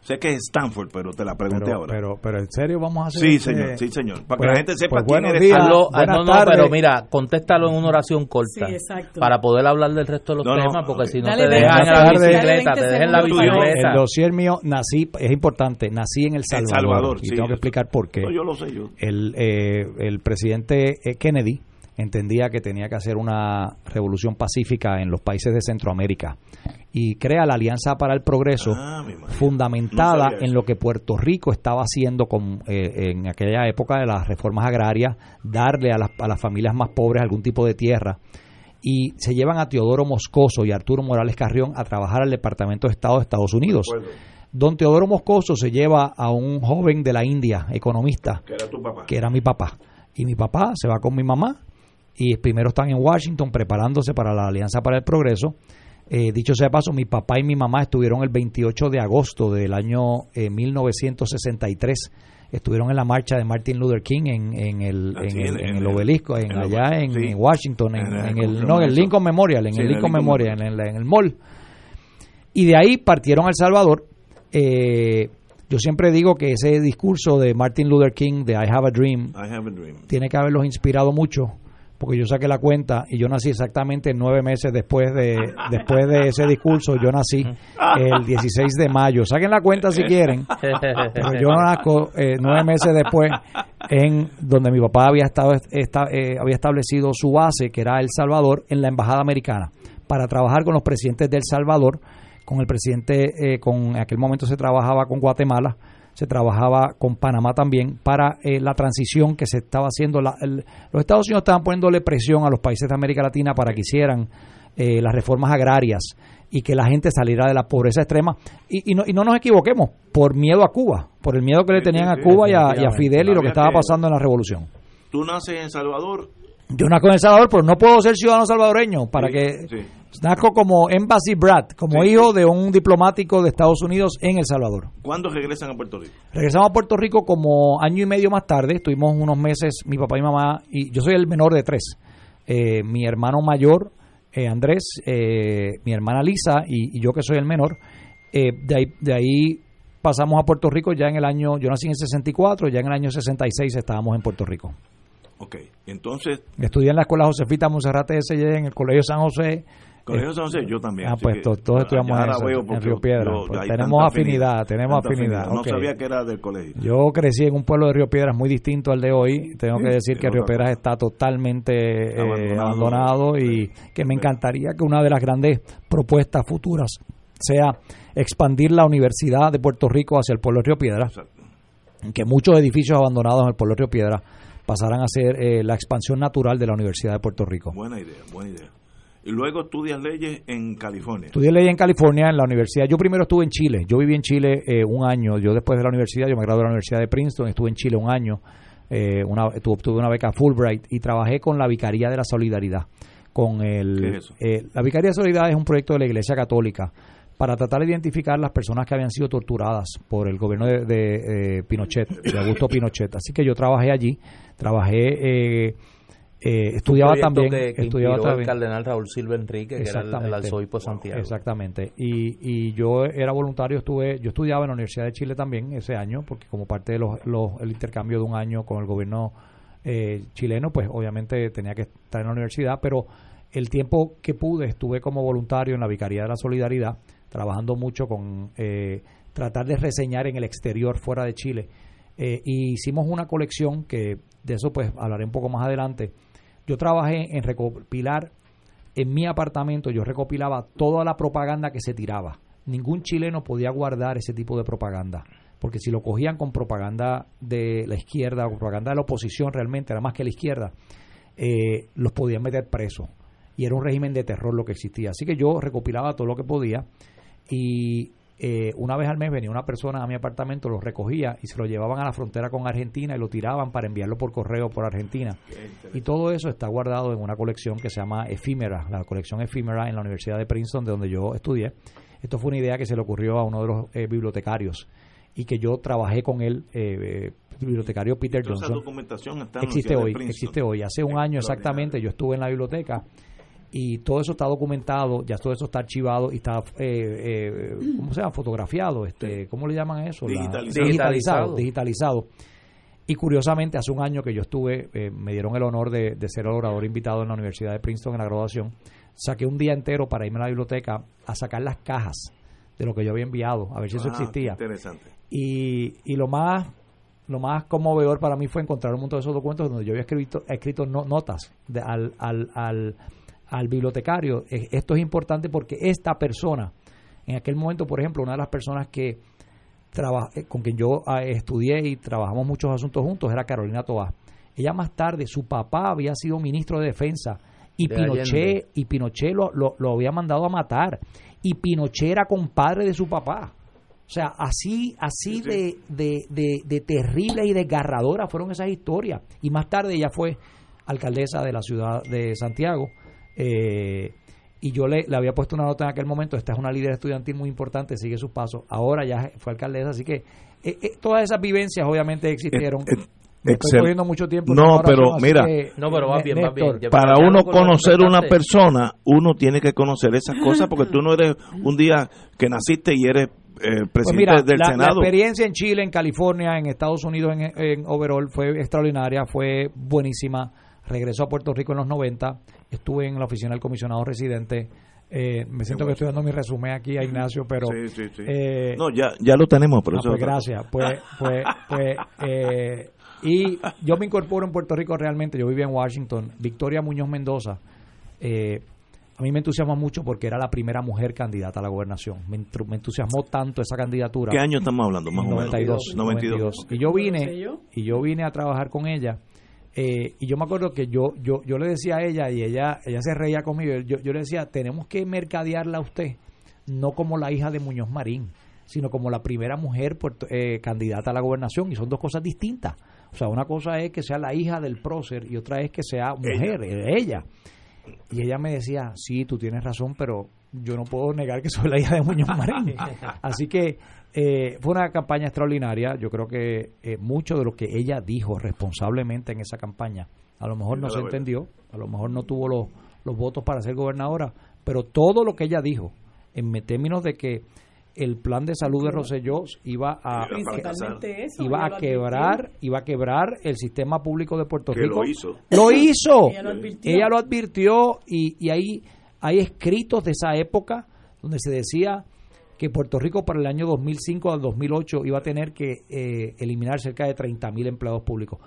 Sé que es Stanford, pero te la pregunté pero, ahora. pero pero en serio vamos a hacer sí, señor, sí, señor. Para Pues- que la gente sepa pues quién eres. días. Hazlo- no, no, pero mira, contéstalo en una oración corta. Sí, exacto. Para poder hablar del resto de los No, no, temas, porque si no te dejan en la bicicleta, te dejan en la 20 segundos. bicicleta. el dossier mío nací es importante nací en el Salvador, Salvador, y sí, tengo que explicar por qué No, yo lo sé, yo. el, eh, el presidente eh, Kennedy entendía que tenía que hacer una revolución pacífica en los países de Centroamérica y crea la Alianza para el Progreso Ah, fundamentada No en lo que Puerto Rico estaba haciendo con, eh, en aquella época de las reformas agrarias, darle a las, a las familias más pobres algún tipo de tierra. Y se llevan a Teodoro Moscoso y Arturo Morales Carrión a trabajar al Departamento de Estado de Estados Unidos. Don Teodoro Moscoso se lleva a un joven de la India, economista, que era tu papá. que era mi papá. Y mi papá se va con mi mamá y primero están en Washington preparándose para la Alianza para el Progreso. Eh, dicho sea de paso, mi papá y mi mamá estuvieron el 28 de agosto del año eh, 1963. Estuvieron en la marcha de Martin Luther King en, en el, Ah, en el, en- obelisco, en, allá en, sí. Washington, en, el-. Lincoln Memorial, en Sí, el Lincoln Lincoln Memorial, en el, en el mall. Y de ahí partieron a El Salvador. Eh, yo siempre digo que ese discurso de Martin Luther King de I Have a Dream I have a dream. tiene que haberlos inspirado mucho, porque yo saqué la cuenta y yo nací exactamente nueve meses después de después de ese discurso. Yo nací el 16 de mayo. Saquen la cuenta si quieren. Yo nazco eh, nueve meses después en donde mi papá había estado esta- eh, había establecido su base, que era El Salvador, en la embajada americana, para trabajar con los presidentes de El Salvador, con el presidente, eh, con en aquel momento se trabajaba con Guatemala, se trabajaba con Panamá también para eh, la transición que se estaba haciendo. La- el- los Estados Unidos estaban poniéndole presión a los países de América Latina para que hicieran eh, las reformas agrarias y que la gente saliera de la pobreza extrema. Y, y no, y no nos equivoquemos, por miedo a Cuba, por el miedo que le tenían a Cuba y a, y a definitivamente. Fidel y lo que estaba pasando en la revolución. Tú naces en Salvador. Yo nazco en Salvador, pero no puedo ser ciudadano salvadoreño para Sí, que... sí. Nazco como embassy brat, como Sí, hijo de un diplomático de Estados Unidos en El Salvador. ¿Cuándo regresan a Puerto Rico? Regresamos a Puerto Rico como año y medio más tarde. Estuvimos unos meses, mi papá y mamá, y yo soy el menor de tres. Eh, mi hermano mayor, eh, Andrés, eh, mi hermana Lisa y, y yo que soy el menor. Eh, de, ahí, de ahí pasamos a Puerto Rico ya en el año, yo nací en el 64, ya en el año 66 estábamos en Puerto Rico. Ok, entonces, Estudié en la escuela Josefita Monserrate S.Y. en el Colegio San José. Colegio San José, yo también. Ah, pues todos estudiamos en, veo Río Piedra. yo- Pues tenemos afinidad, tenemos afinidad. No sabía que era del colegio. Yo crecí en un pueblo de Río Piedras muy distinto al de hoy. Tengo Sí, que decir es que Río Piedras está totalmente eh, Abandonado. y que me encantaría que una de las grandes propuestas futuras sea expandir la Universidad de Puerto Rico hacia el pueblo de Río Piedras, Exacto. que muchos edificios abandonados en el pueblo de Río Piedras pasaran a ser eh, la expansión natural de la Universidad de Puerto Rico. Buena idea, buena idea. Y luego estudias leyes en California. Estudié leyes en California, en la universidad. Yo primero estuve en Chile. Yo viví en Chile eh, un año. Yo después de la universidad, yo me gradué de la Universidad de Princeton, estuve en Chile un año. Eh, una, tuve, tuve una beca Fulbright y trabajé con la Vicaría de la Solidaridad. Con el, ¿Qué es eso? eh, la Vicaría de Solidaridad es un proyecto de la Iglesia Católica para tratar de identificar las personas que habían sido torturadas por el gobierno de, de, eh, Pinochet, de Augusto Pinochet. Así que yo trabajé allí, trabajé, eh, estudiaba también, que, que estudiaba también. el cardenal Raúl Silva Enrique, que era el, el arzobispo de Santiago. Exactamente. Y, y yo era voluntario, estuve, yo estudiaba en la Universidad de Chile también ese año, porque como parte de los, los- el intercambio de un año con el gobierno eh, chileno, pues obviamente tenía que estar en la universidad, pero el tiempo que pude estuve como voluntario en la Vicaría de la Solidaridad, trabajando mucho con eh, tratar de reseñar en el exterior, fuera de Chile. Eh, y hicimos una colección que de eso pues hablaré un poco más adelante. Yo trabajé en recopilar en mi apartamento yo recopilaba toda la propaganda que se tiraba. Ningún chileno podía guardar ese tipo de propaganda, porque si lo cogían con propaganda de la izquierda o propaganda de la oposición realmente, era más que la izquierda, eh, los podían meter presos. Y era un régimen de terror lo que existía. Así que yo recopilaba todo lo que podía y eh, una vez al mes venía una persona a mi apartamento, lo recogía y se lo llevaban a la frontera con Argentina y lo tiraban para enviarlo por correo por Argentina. Y todo eso está guardado en una colección que se llama Efímera, la colección Efímera en la Universidad de Princeton, de donde yo estudié. Esto fue una idea que se le ocurrió a uno de los eh, bibliotecarios y que yo trabajé con él, eh, eh, bibliotecario Peter Toda esa Johnson. documentación está en la Existe hoy, existe hoy. Hace un año exactamente yo estuve en la biblioteca y todo eso está documentado, ya todo eso está archivado y está, eh, eh, ¿cómo se llama? Fotografiado, este, ¿cómo le llaman eso? La- Digitalizado. digitalizado, digitalizado. Y curiosamente, hace un año que yo estuve, eh, me dieron el honor de, de ser el orador invitado en la Universidad de Princeton en la graduación. Saqué un día entero para irme a la biblioteca a sacar las cajas de lo que yo había enviado, a ver si eso Ah, existía. Interesante. Y, y lo más lo más conmovedor para mí fue encontrar un montón de esos documentos donde yo había escrito, escrito no- notas de- al, al, al, al bibliotecario. Eh, Esto es importante porque esta persona, en aquel momento, por ejemplo, una de las personas que traba- eh, con quien yo ah, estudié y trabajamos muchos asuntos juntos era Carolina Toá. Ella más tarde, su papá había sido ministro de defensa y De Pinochet, Allende. y Pinochet lo, lo, lo había mandado a matar. Y Pinochet era compadre de su papá. O sea, así, así de, de, de, de terribles y desgarradoras fueron esas historias. Y más tarde ella fue alcaldesa de la ciudad de Santiago. Eh, y yo le, le había puesto una nota en aquel momento. Esta es una líder estudiantil muy importante, sigue sus pasos. Ahora ya fue alcaldesa, así que eh, eh, todas esas vivencias obviamente existieron. Eh, eh, Me estoy mucho tiempo. No, pero mira. que, No, pero Né- bien, vas bien. Ya- Para uno conocer una persona, uno tiene que conocer esas cosas porque tú no eres un día que naciste y eres eh, Pues presidente mira, del la, la Senado. experiencia en Chile, en California, en Estados Unidos, en, en overall, fue extraordinaria, fue buenísima. Regresó a Puerto Rico en los 90, estuve en la oficina del comisionado residente. Eh, me siento que estoy dando mi resumen aquí a Ignacio, pero... Sí, sí, sí. eh, no, ya, ya lo tenemos, pero Ah, eso pues gracias. Pues, pues, pues, eh, y yo me incorporo en Puerto Rico realmente. Yo vivía en Washington. Victoria Muñoz Mendoza. eh, a mí me entusiasma mucho porque era la primera mujer candidata a la gobernación. Me, entru- me entusiasmó tanto esa candidatura. ¿Qué año estamos hablando? Más o menos. 92, 92. 92. Y yo vine y yo vine a trabajar con ella. Eh, y yo me acuerdo que yo, yo, yo le decía a ella y ella, ella se reía conmigo. Yo, yo le decía, tenemos que mercadearla a usted, no como la hija de Muñoz Marín, sino como la primera mujer puerto- eh, candidata a la gobernación. Y son dos cosas distintas. O sea, una cosa es que sea la hija del prócer y otra es que sea mujer, eh, ella. Y ella me decía, sí, tú tienes razón, pero yo no puedo negar que soy la hija de Muñoz Marín. Así que eh, fue una campaña extraordinaria. Yo creo que eh, mucho de lo que ella dijo responsablemente en esa campaña, a lo mejor no se verdad. entendió, a lo mejor no tuvo los, los votos para ser gobernadora, pero todo lo que ella dijo, en términos de que el plan de salud de Rosselló iba a, eso. iba a quebrar, iba a quebrar el sistema público de Puerto Que Rico. lo hizo. Lo hizo. Ella lo advirtió. Ella lo advirtió y, y ahí hay escritos de esa época donde se decía que Puerto Rico para el año 2005 al 2008 iba a tener que eh, eliminar cerca de 30.000 empleados públicos.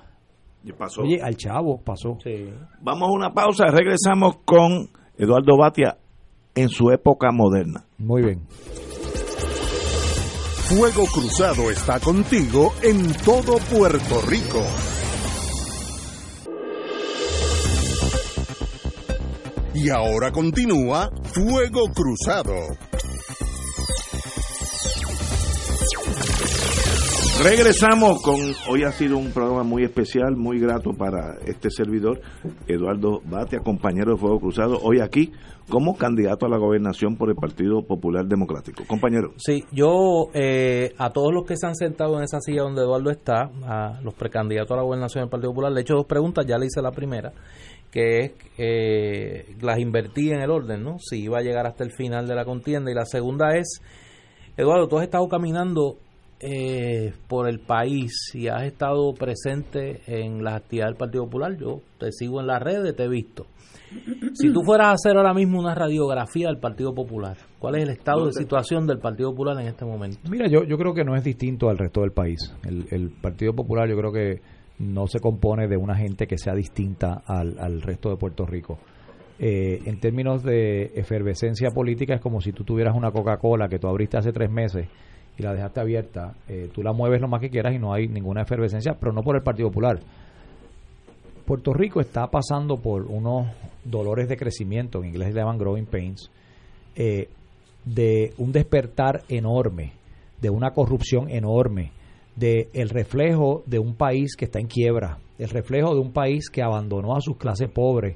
Y pasó. Oye, al chavo pasó. Sí. Vamos a una pausa, regresamos con Eduardo Batia en su época moderna. Muy bien. Fuego Cruzado está contigo en todo Puerto Rico. Y ahora continúa Fuego Cruzado. Regresamos con, hoy ha sido un programa muy especial, muy grato para este servidor, Eduardo Batia, compañero de Fuego Cruzado, hoy aquí como candidato a la gobernación por el Partido Popular Democrático. Compañero. Sí, yo eh, a todos los que se han sentado en esa silla donde Eduardo está, a los precandidatos a la gobernación del Partido Popular, le he hecho dos preguntas, ya le hice la primera, que es, eh, las invertí en el orden, ¿no? Si iba a llegar hasta el final de la contienda. Y la segunda es, Eduardo, tú has estado caminando eh, por el país y has estado presente en las actividades del Partido Popular, yo te sigo en las redes, te he visto. Si tú fueras a hacer ahora mismo una radiografía del Partido Popular, ¿cuál es el estado de situación del Partido Popular en este momento? Mira, yo, yo creo que no es distinto al resto del país. El, el Partido Popular yo creo que no se compone de una gente que sea distinta al, al resto de Puerto Rico. Eh, en términos de efervescencia política es como si tú tuvieras una Coca-Cola que tú abriste hace tres meses y la dejaste abierta, eh, tú la mueves lo más que quieras y no hay ninguna efervescencia, pero no por el Partido Popular. Puerto Rico está pasando por unos dolores de crecimiento, en inglés se llaman growing pains, eh, de un despertar enorme, de una corrupción enorme, de el reflejo de un país que está en quiebra, el reflejo de un país que abandonó a sus clases pobres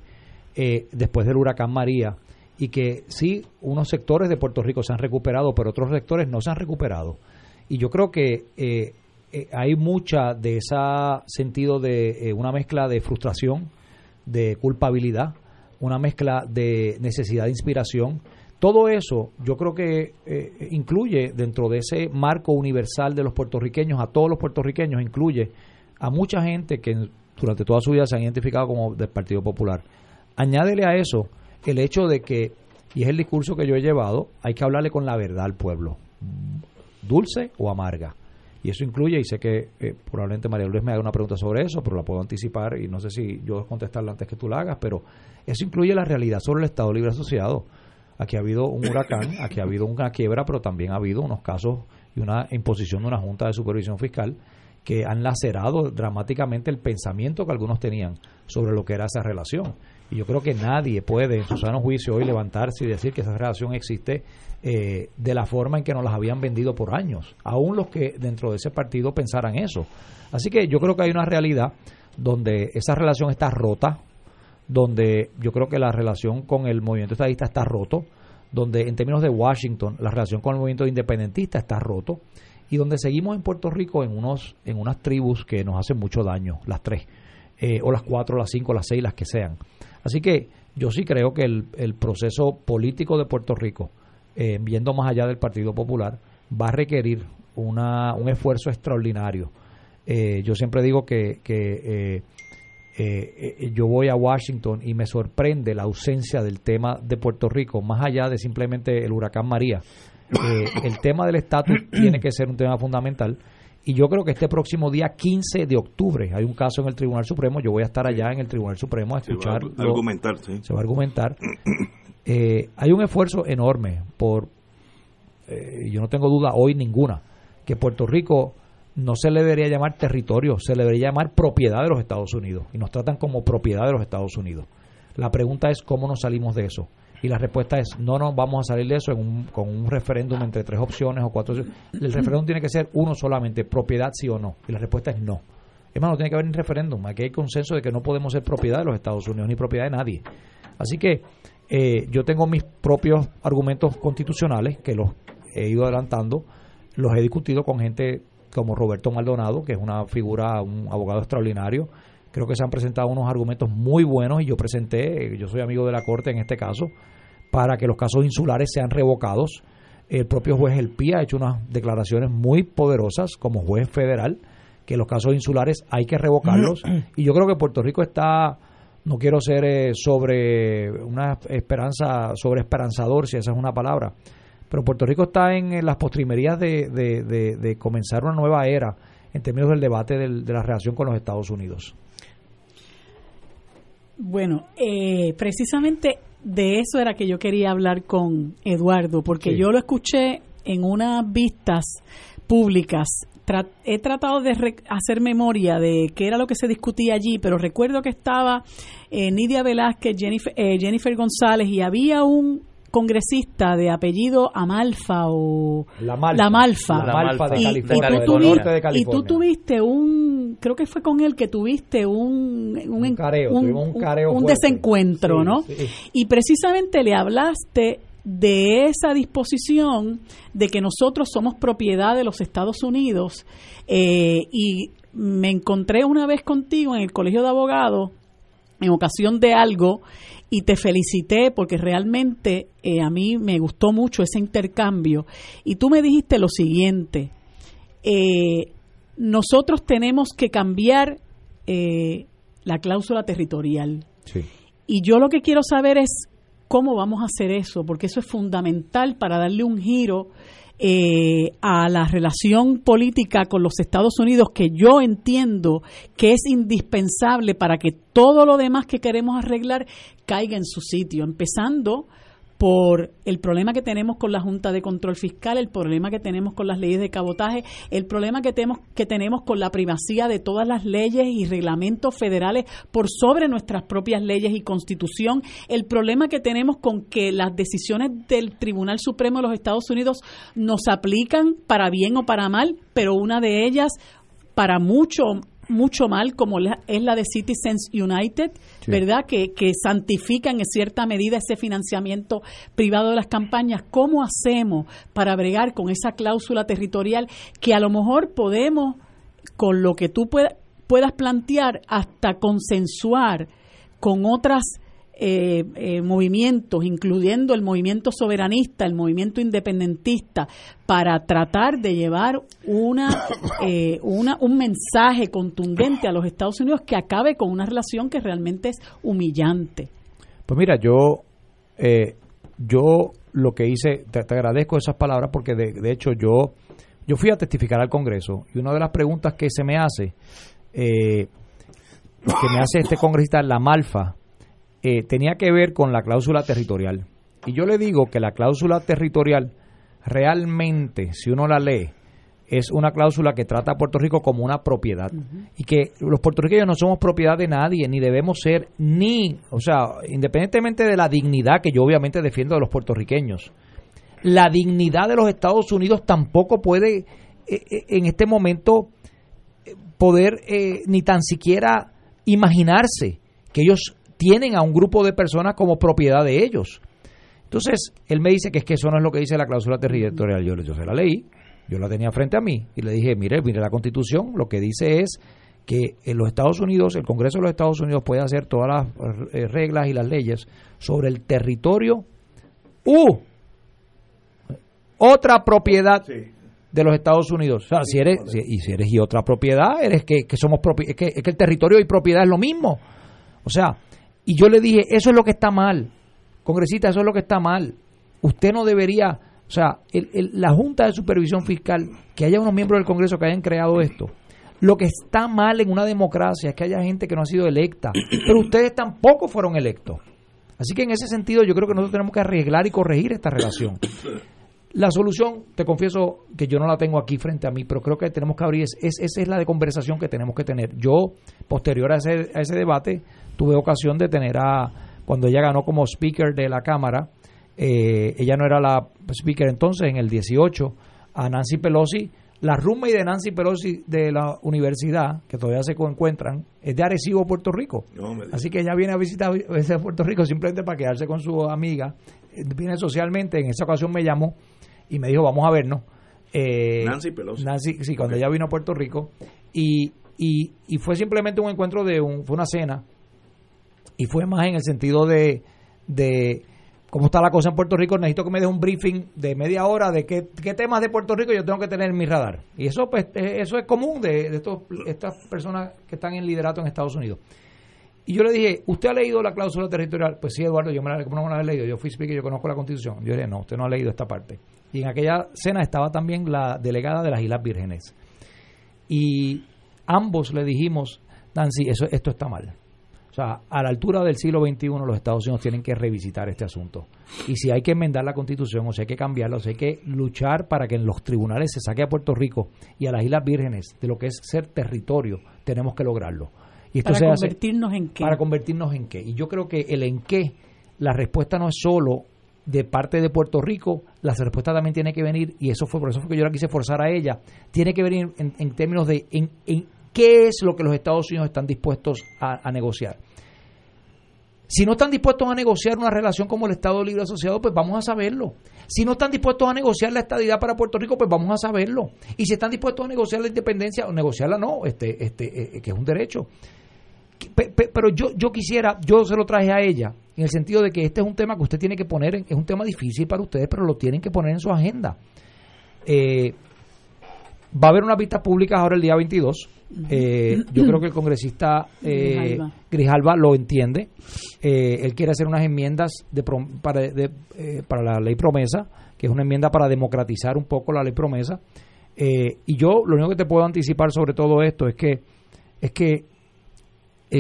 eh, después del huracán María y que sí, unos sectores de Puerto Rico se han recuperado, pero otros sectores no se han recuperado. Y yo creo que eh, eh, hay mucha de ese sentido de eh, una mezcla de frustración, de culpabilidad, una mezcla de necesidad de inspiración. Todo eso yo creo que eh, incluye dentro de ese marco universal de los puertorriqueños, a todos los puertorriqueños, incluye a mucha gente que durante toda su vida se han identificado como del Partido Popular. Añádele a eso el hecho de que, y es el discurso que yo he llevado, hay que hablarle con la verdad al pueblo, dulce o amarga. Y eso incluye, y sé que eh, probablemente María Luis me haga una pregunta sobre eso, pero la puedo anticipar y no sé si yo contestarla antes que tú la hagas, pero eso incluye la realidad sobre el Estado Libre Asociado. Aquí ha habido un huracán, aquí ha habido una quiebra, pero también ha habido unos casos y una imposición de una Junta de Supervisión Fiscal que han lacerado dramáticamente el pensamiento que algunos tenían sobre lo que era esa relación. Yo creo que nadie puede, en su sano juicio, hoy levantarse y decir que esa relación existe eh, de la forma en que nos las habían vendido por años, aún los que dentro de ese partido pensaran eso. Así que yo creo que hay una realidad donde esa relación está rota, donde yo creo que la relación con el movimiento estadista está roto, donde en términos de Washington la relación con el movimiento independentista está roto y donde seguimos en Puerto Rico en unos en unas tribus que nos hacen mucho daño, las tres, eh, o las cuatro, las cinco, las seis, las que sean. Así que yo sí creo que el, el proceso político de Puerto Rico, eh, viendo más allá del Partido Popular, va a requerir una, un esfuerzo extraordinario. Eh, yo siempre digo que, que yo voy a Washington y me sorprende la ausencia del tema de Puerto Rico, más allá de simplemente el huracán María. el tema del estatus tiene que ser un tema fundamental y yo creo que este próximo día 15 de octubre hay un caso en el Tribunal Supremo. Yo voy a estar allá en el Tribunal Supremo a escuchar. Se va a argumentar, sí. Se va a argumentar. Eh, hay un esfuerzo enorme por. Eh, yo no tengo duda hoy ninguna que Puerto Rico no se le debería llamar territorio, se le debería llamar propiedad de los Estados Unidos. Y nos tratan como propiedad de los Estados Unidos. La pregunta es cómo nos salimos de eso. Y la respuesta es, no nos vamos a salir de eso con un referéndum entre tres opciones o cuatro opciones. El referéndum tiene que ser uno solamente, propiedad sí o no. Y la respuesta es no. Es más, no tiene que haber un referéndum. Aquí hay consenso de que no podemos ser propiedad de los Estados Unidos ni propiedad de nadie. Así que eh, yo tengo mis propios argumentos constitucionales que los he ido adelantando, los he discutido con gente como Roberto Maldonado, que es una figura, un abogado extraordinario, creo que se han presentado unos argumentos muy buenos y yo presenté, yo soy amigo de la Corte en este caso, para que los casos insulares sean revocados. El propio juez El Pía ha hecho unas declaraciones muy poderosas como juez federal, que los casos insulares hay que revocarlos. Y yo creo que Puerto Rico está, no quiero ser eh, sobre una esperanza, sobre esperanzador, si esa es una palabra, pero Puerto Rico está en, las postrimerías de, de, comenzar una nueva era en términos del debate de la relación con los Estados Unidos. Bueno, eh, precisamente de eso era que yo quería hablar con Eduardo, porque yo lo escuché en unas vistas públicas. He tratado de hacer memoria de qué era lo que se discutía allí, pero recuerdo que estaba eh, Nidia Velázquez, Jennifer, eh, Jennifer González y había un congresista de apellido Amalfa o La Malfa, la Malfa. La Malfa de Y- California, y, tú tuviste, de y California. tú tuviste un, creo que fue con él que tuviste un, un, Un careo, un careo un fuerte. desencuentro, Sí, ¿no? sí. Y precisamente le hablaste de esa disposición de que nosotros somos propiedad de los Estados Unidos eh, y me encontré una vez contigo en el Colegio de Abogados en ocasión de algo y te felicité porque realmente eh, a mí me gustó mucho ese intercambio y tú me dijiste lo siguiente, eh, nosotros tenemos que cambiar eh, la cláusula territorial. Sí. Y yo lo que quiero saber es cómo vamos a hacer eso, porque eso es fundamental para darle un giro eh, a la relación política con los Estados Unidos, que yo entiendo que es indispensable para que todo lo demás que queremos arreglar caiga en su sitio, empezando por el problema que tenemos con la Junta de Control Fiscal, el problema que tenemos con las leyes de cabotaje, el problema que tenemos, que tenemos con la primacía de todas las leyes y reglamentos federales por sobre nuestras propias leyes y constitución, el problema que tenemos con que las decisiones del Tribunal Supremo de los Estados Unidos nos aplican para bien o para mal, pero una de ellas para mucho mucho mal como la- es la de Citizens United, ¿verdad? Que, que santifican en cierta medida ese financiamiento privado de las campañas. ¿Cómo hacemos para bregar con esa cláusula territorial que a lo mejor podemos, con lo que tú pueda- puedas plantear, hasta consensuar con otras eh, eh, movimientos, incluyendo el movimiento soberanista, el movimiento independentista, para tratar de llevar una, eh, una un mensaje contundente a los Estados Unidos que acabe con una relación que realmente es humillante. Pues mira, yo, eh, yo lo que hice, te, te agradezco esas palabras porque de, de hecho yo, yo fui a testificar al Congreso y una de las preguntas que se me hace, eh, que me hace este congresista, la Malfa, eh, tenía que ver con la cláusula territorial. Y yo le digo que la cláusula territorial realmente, si uno la lee, es una cláusula que trata a Puerto Rico como una propiedad y que los puertorriqueños no somos propiedad de nadie ni debemos ser ni, o sea, independientemente de la dignidad que yo obviamente defiendo de los puertorriqueños, la dignidad de los Estados Unidos tampoco puede eh, eh, en este momento poder eh, ni tan siquiera imaginarse que ellos tienen a un grupo de personas como propiedad de ellos. Entonces, él me dice que es que eso no es lo que dice la cláusula territorial. Yo, yo se la leí, yo la tenía frente a mí y le dije, mire, mire la constitución, lo que dice es que en los Estados Unidos, el Congreso de los Estados Unidos puede hacer todas las eh, reglas y las leyes sobre el territorio u otra propiedad de los Estados Unidos. O sea, si eres, si- y si eres y otra propiedad, eres que, que somos propi- es que, es que el territorio y propiedad es lo mismo. O sea, y yo le dije, eso es lo que está mal. Congresista, eso es lo que está mal. Usted no debería, o sea, el- el- la Junta de Supervisión Fiscal, que haya unos miembros del Congreso que hayan creado esto. Lo que está mal en una democracia es que haya gente que no ha sido electa, pero ustedes tampoco fueron electos. Así que en ese sentido yo creo que nosotros tenemos que arreglar y corregir esta relación. La solución, te confieso que yo no la tengo aquí frente a mí, pero creo que tenemos que abrir, es, es- esa es la de conversación que tenemos que tener. Yo, posterior a ese, a ese debate, tuve ocasión de tener a, cuando ella ganó como speaker de la Cámara, eh, ella no era la speaker entonces, en el 18, a Nancy Pelosi, la roommate de Nancy Pelosi de la universidad, que todavía se encuentran, es de Arecibo, Puerto Rico. No. Así que ella viene a visitar a Puerto Rico simplemente para quedarse con su amiga. Viene socialmente, en esa ocasión me llamó y me dijo, vamos a vernos. Eh, Nancy Pelosi. Nancy, sí, cuando ella vino a Puerto Rico. Y, y, y fue simplemente un encuentro de un, fue una cena. Y fue más en el sentido de, de cómo está la cosa en Puerto Rico. Necesito que me dé un briefing de media hora de qué, qué temas de Puerto Rico yo tengo que tener en mi radar. Y eso pues eso es común de, de estos, estas personas que están en liderato en Estados Unidos. Y yo le dije, ¿usted ha leído la cláusula territorial? Pues sí, Eduardo, yo me la, ¿cómo no me la he leído. Yo fui speaker, yo conozco la Constitución. Yo le dije, no, usted no ha leído esta parte. Y en aquella cena estaba también la delegada de las Islas Vírgenes. Y ambos le dijimos, Nancy, eso, esto está mal. O sea, a la altura del siglo XXI los Estados Unidos tienen que revisitar este asunto. Y si hay que enmendar la constitución, o si hay que cambiarla, o si hay que luchar para que en los tribunales se saque a Puerto Rico y a las Islas Vírgenes de lo que es ser territorio, tenemos que lograrlo. Y esto ¿Para se hace- convertirnos en qué? para convertirnos en qué. Y yo creo que el en qué, la respuesta no es solo de parte de Puerto Rico, la respuesta también tiene que venir, y eso fue por eso fue que yo la quise forzar a ella, tiene que venir en, en términos de en, en qué es lo que los Estados Unidos están dispuestos a, negociar. Si no están dispuestos a negociar una relación como el Estado Libre Asociado, pues vamos a saberlo. Si no están dispuestos a negociar la estadidad para Puerto Rico, pues vamos a saberlo. Y si están dispuestos a negociar la independencia, negociarla no, este, este, eh, que es un derecho. Pe- pe- pero yo, yo quisiera, yo se lo traje a ella, en el sentido de que este es un tema que usted tiene que poner, es un tema difícil para ustedes, pero lo tienen que poner en su agenda. Eh, va a haber unas vistas públicas ahora el día 22. Eh, yo creo que el congresista eh, Grijalva. Grijalva lo entiende. Eh, él quiere hacer unas enmiendas de prom- para, de- eh, para la ley promesa, que es una enmienda para democratizar un poco la ley promesa. Y yo lo único que te puedo anticipar sobre todo esto es que es que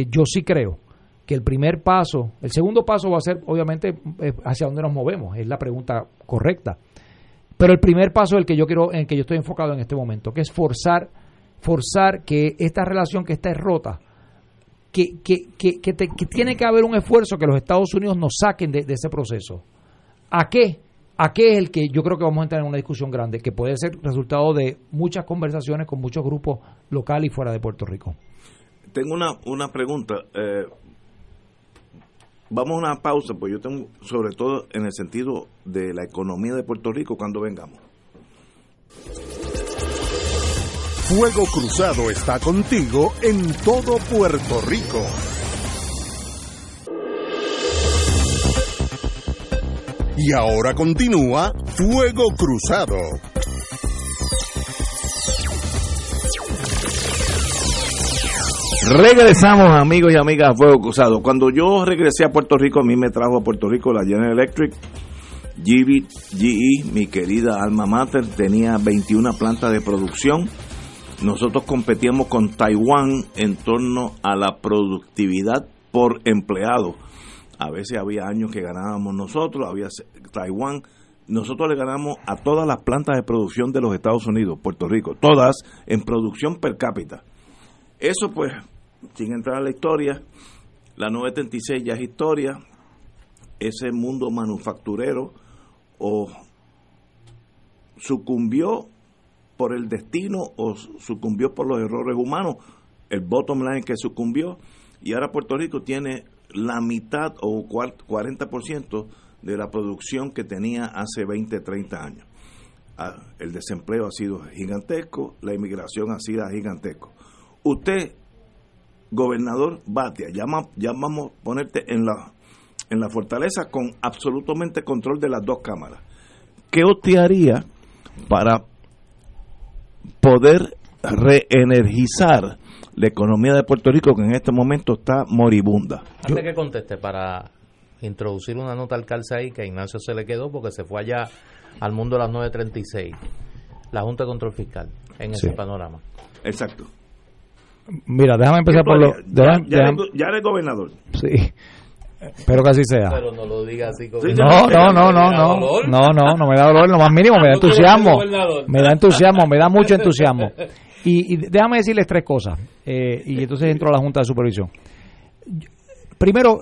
yo sí creo que el primer paso, el segundo paso va a ser obviamente hacia dónde nos movemos, es la pregunta correcta. Pero el primer paso es el que yo quiero, en el que yo estoy enfocado en este momento, que es forzar, forzar que esta relación que está rota, que, que, que, que tiene que haber un esfuerzo que los Estados Unidos nos saquen de, de ese proceso. ¿A qué? ¿A qué es el que yo creo que vamos a entrar en una discusión grande, que puede ser resultado de muchas conversaciones con muchos grupos locales y fuera de Puerto Rico? Tengo una, una pregunta. eh, vamos a una pausa, pues yo tengo, sobre todo en el sentido de la economía de Puerto Rico, cuando vengamos. Fuego Cruzado está contigo en todo Puerto Rico. Y ahora continúa Fuego Cruzado. Regresamos, amigos y amigas, a Fuego Cruzado. Cuando yo regresé a Puerto Rico, a mí me trajo a Puerto Rico la General Electric. GE, mi querida alma mater, tenía 21 plantas de producción. Nosotros competíamos con Taiwán en torno a la productividad por empleado. A veces había años que ganábamos nosotros, había Taiwán. Nosotros le ganamos a todas las plantas de producción de los Estados Unidos, Puerto Rico, todas en producción per cápita. Eso pues, sin entrar a la historia, la 936 ya es historia, ese mundo manufacturero o sucumbió por el destino o sucumbió por los errores humanos, el bottom line que sucumbió, y ahora Puerto Rico tiene la mitad o cuar- 40% de la producción que tenía hace 20, 30 años. Ah, El desempleo ha sido gigantesco, la inmigración ha sido gigantesco. Usted, gobernador Batia, llama, llamamos ponerte en la, en la fortaleza con absolutamente control de las dos cámaras. ¿Qué usted haría para poder reenergizar la economía de Puerto Rico que en este momento está moribunda? Antes que conteste, para introducir una nota al calce ahí, que a Ignacio se le quedó porque se fue allá al mundo a las 9.36. La Junta de Control Fiscal, en ese panorama. Exacto. Mira, déjame empezar por lo... ya, déjame- ya déjame- eres, ya eres gobernador. sí, espero que así sea. Pero no lo diga así como... Sí, No, no, no, no, ¿Me da no, dolor? no, no, no me da dolor, lo más mínimo, me da entusiasmo, me da entusiasmo, me da mucho entusiasmo. Y, y déjame decirles tres cosas, eh, y entonces entro a la Junta de Supervisión. Yo- Primero,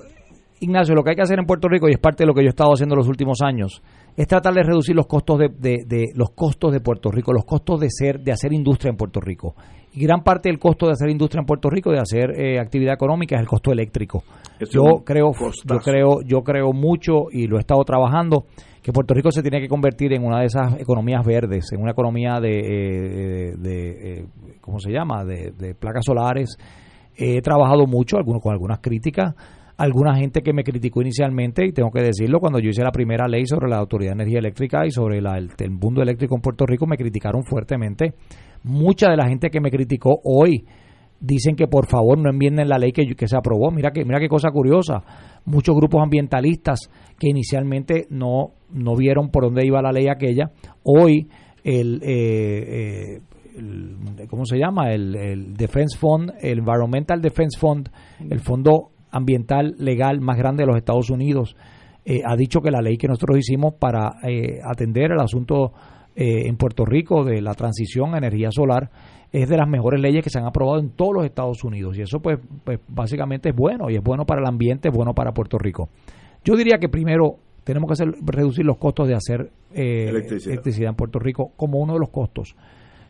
Ignacio, lo que hay que hacer en Puerto Rico, y es parte de lo que yo he estado haciendo los últimos años, es tratar de reducir los costos de, de- de- los costos de Puerto Rico, los costos de ser, de hacer industria en Puerto Rico. Y gran parte del costo de hacer industria en Puerto Rico, de hacer eh, actividad económica, es el costo eléctrico. Es Yo creo, costazo. yo creo, yo creo mucho y lo he estado trabajando que Puerto Rico se tiene que convertir en una de esas economías verdes, en una economía de, eh, de, de, eh, ¿cómo se llama? De, de placas solares. He trabajado mucho, algunos con algunas críticas, alguna gente que me criticó inicialmente y tengo que decirlo cuando yo hice la primera ley sobre la Autoridad de Energía Eléctrica y sobre el, el mundo eléctrico en Puerto Rico me criticaron fuertemente. Mucha de la gente que me criticó hoy dicen que por favor no enmienden la ley que, que se aprobó. Mira que mira qué cosa curiosa. Muchos grupos ambientalistas que inicialmente no, no vieron por dónde iba la ley aquella, hoy el, eh, eh, el- ¿cómo se llama? El, el Defense Fund, el Environmental Defense Fund, el fondo ambiental legal más grande de los Estados Unidos, eh, ha dicho que la ley que nosotros hicimos para eh, atender el asunto eh, en Puerto Rico de la transición a energía solar es de las mejores leyes que se han aprobado en todos los Estados Unidos y eso pues, pues básicamente es bueno y es bueno para el ambiente, es bueno para Puerto Rico. Yo diría que primero tenemos que hacer, reducir los costos de hacer electricidad en Puerto Rico como uno de los costos.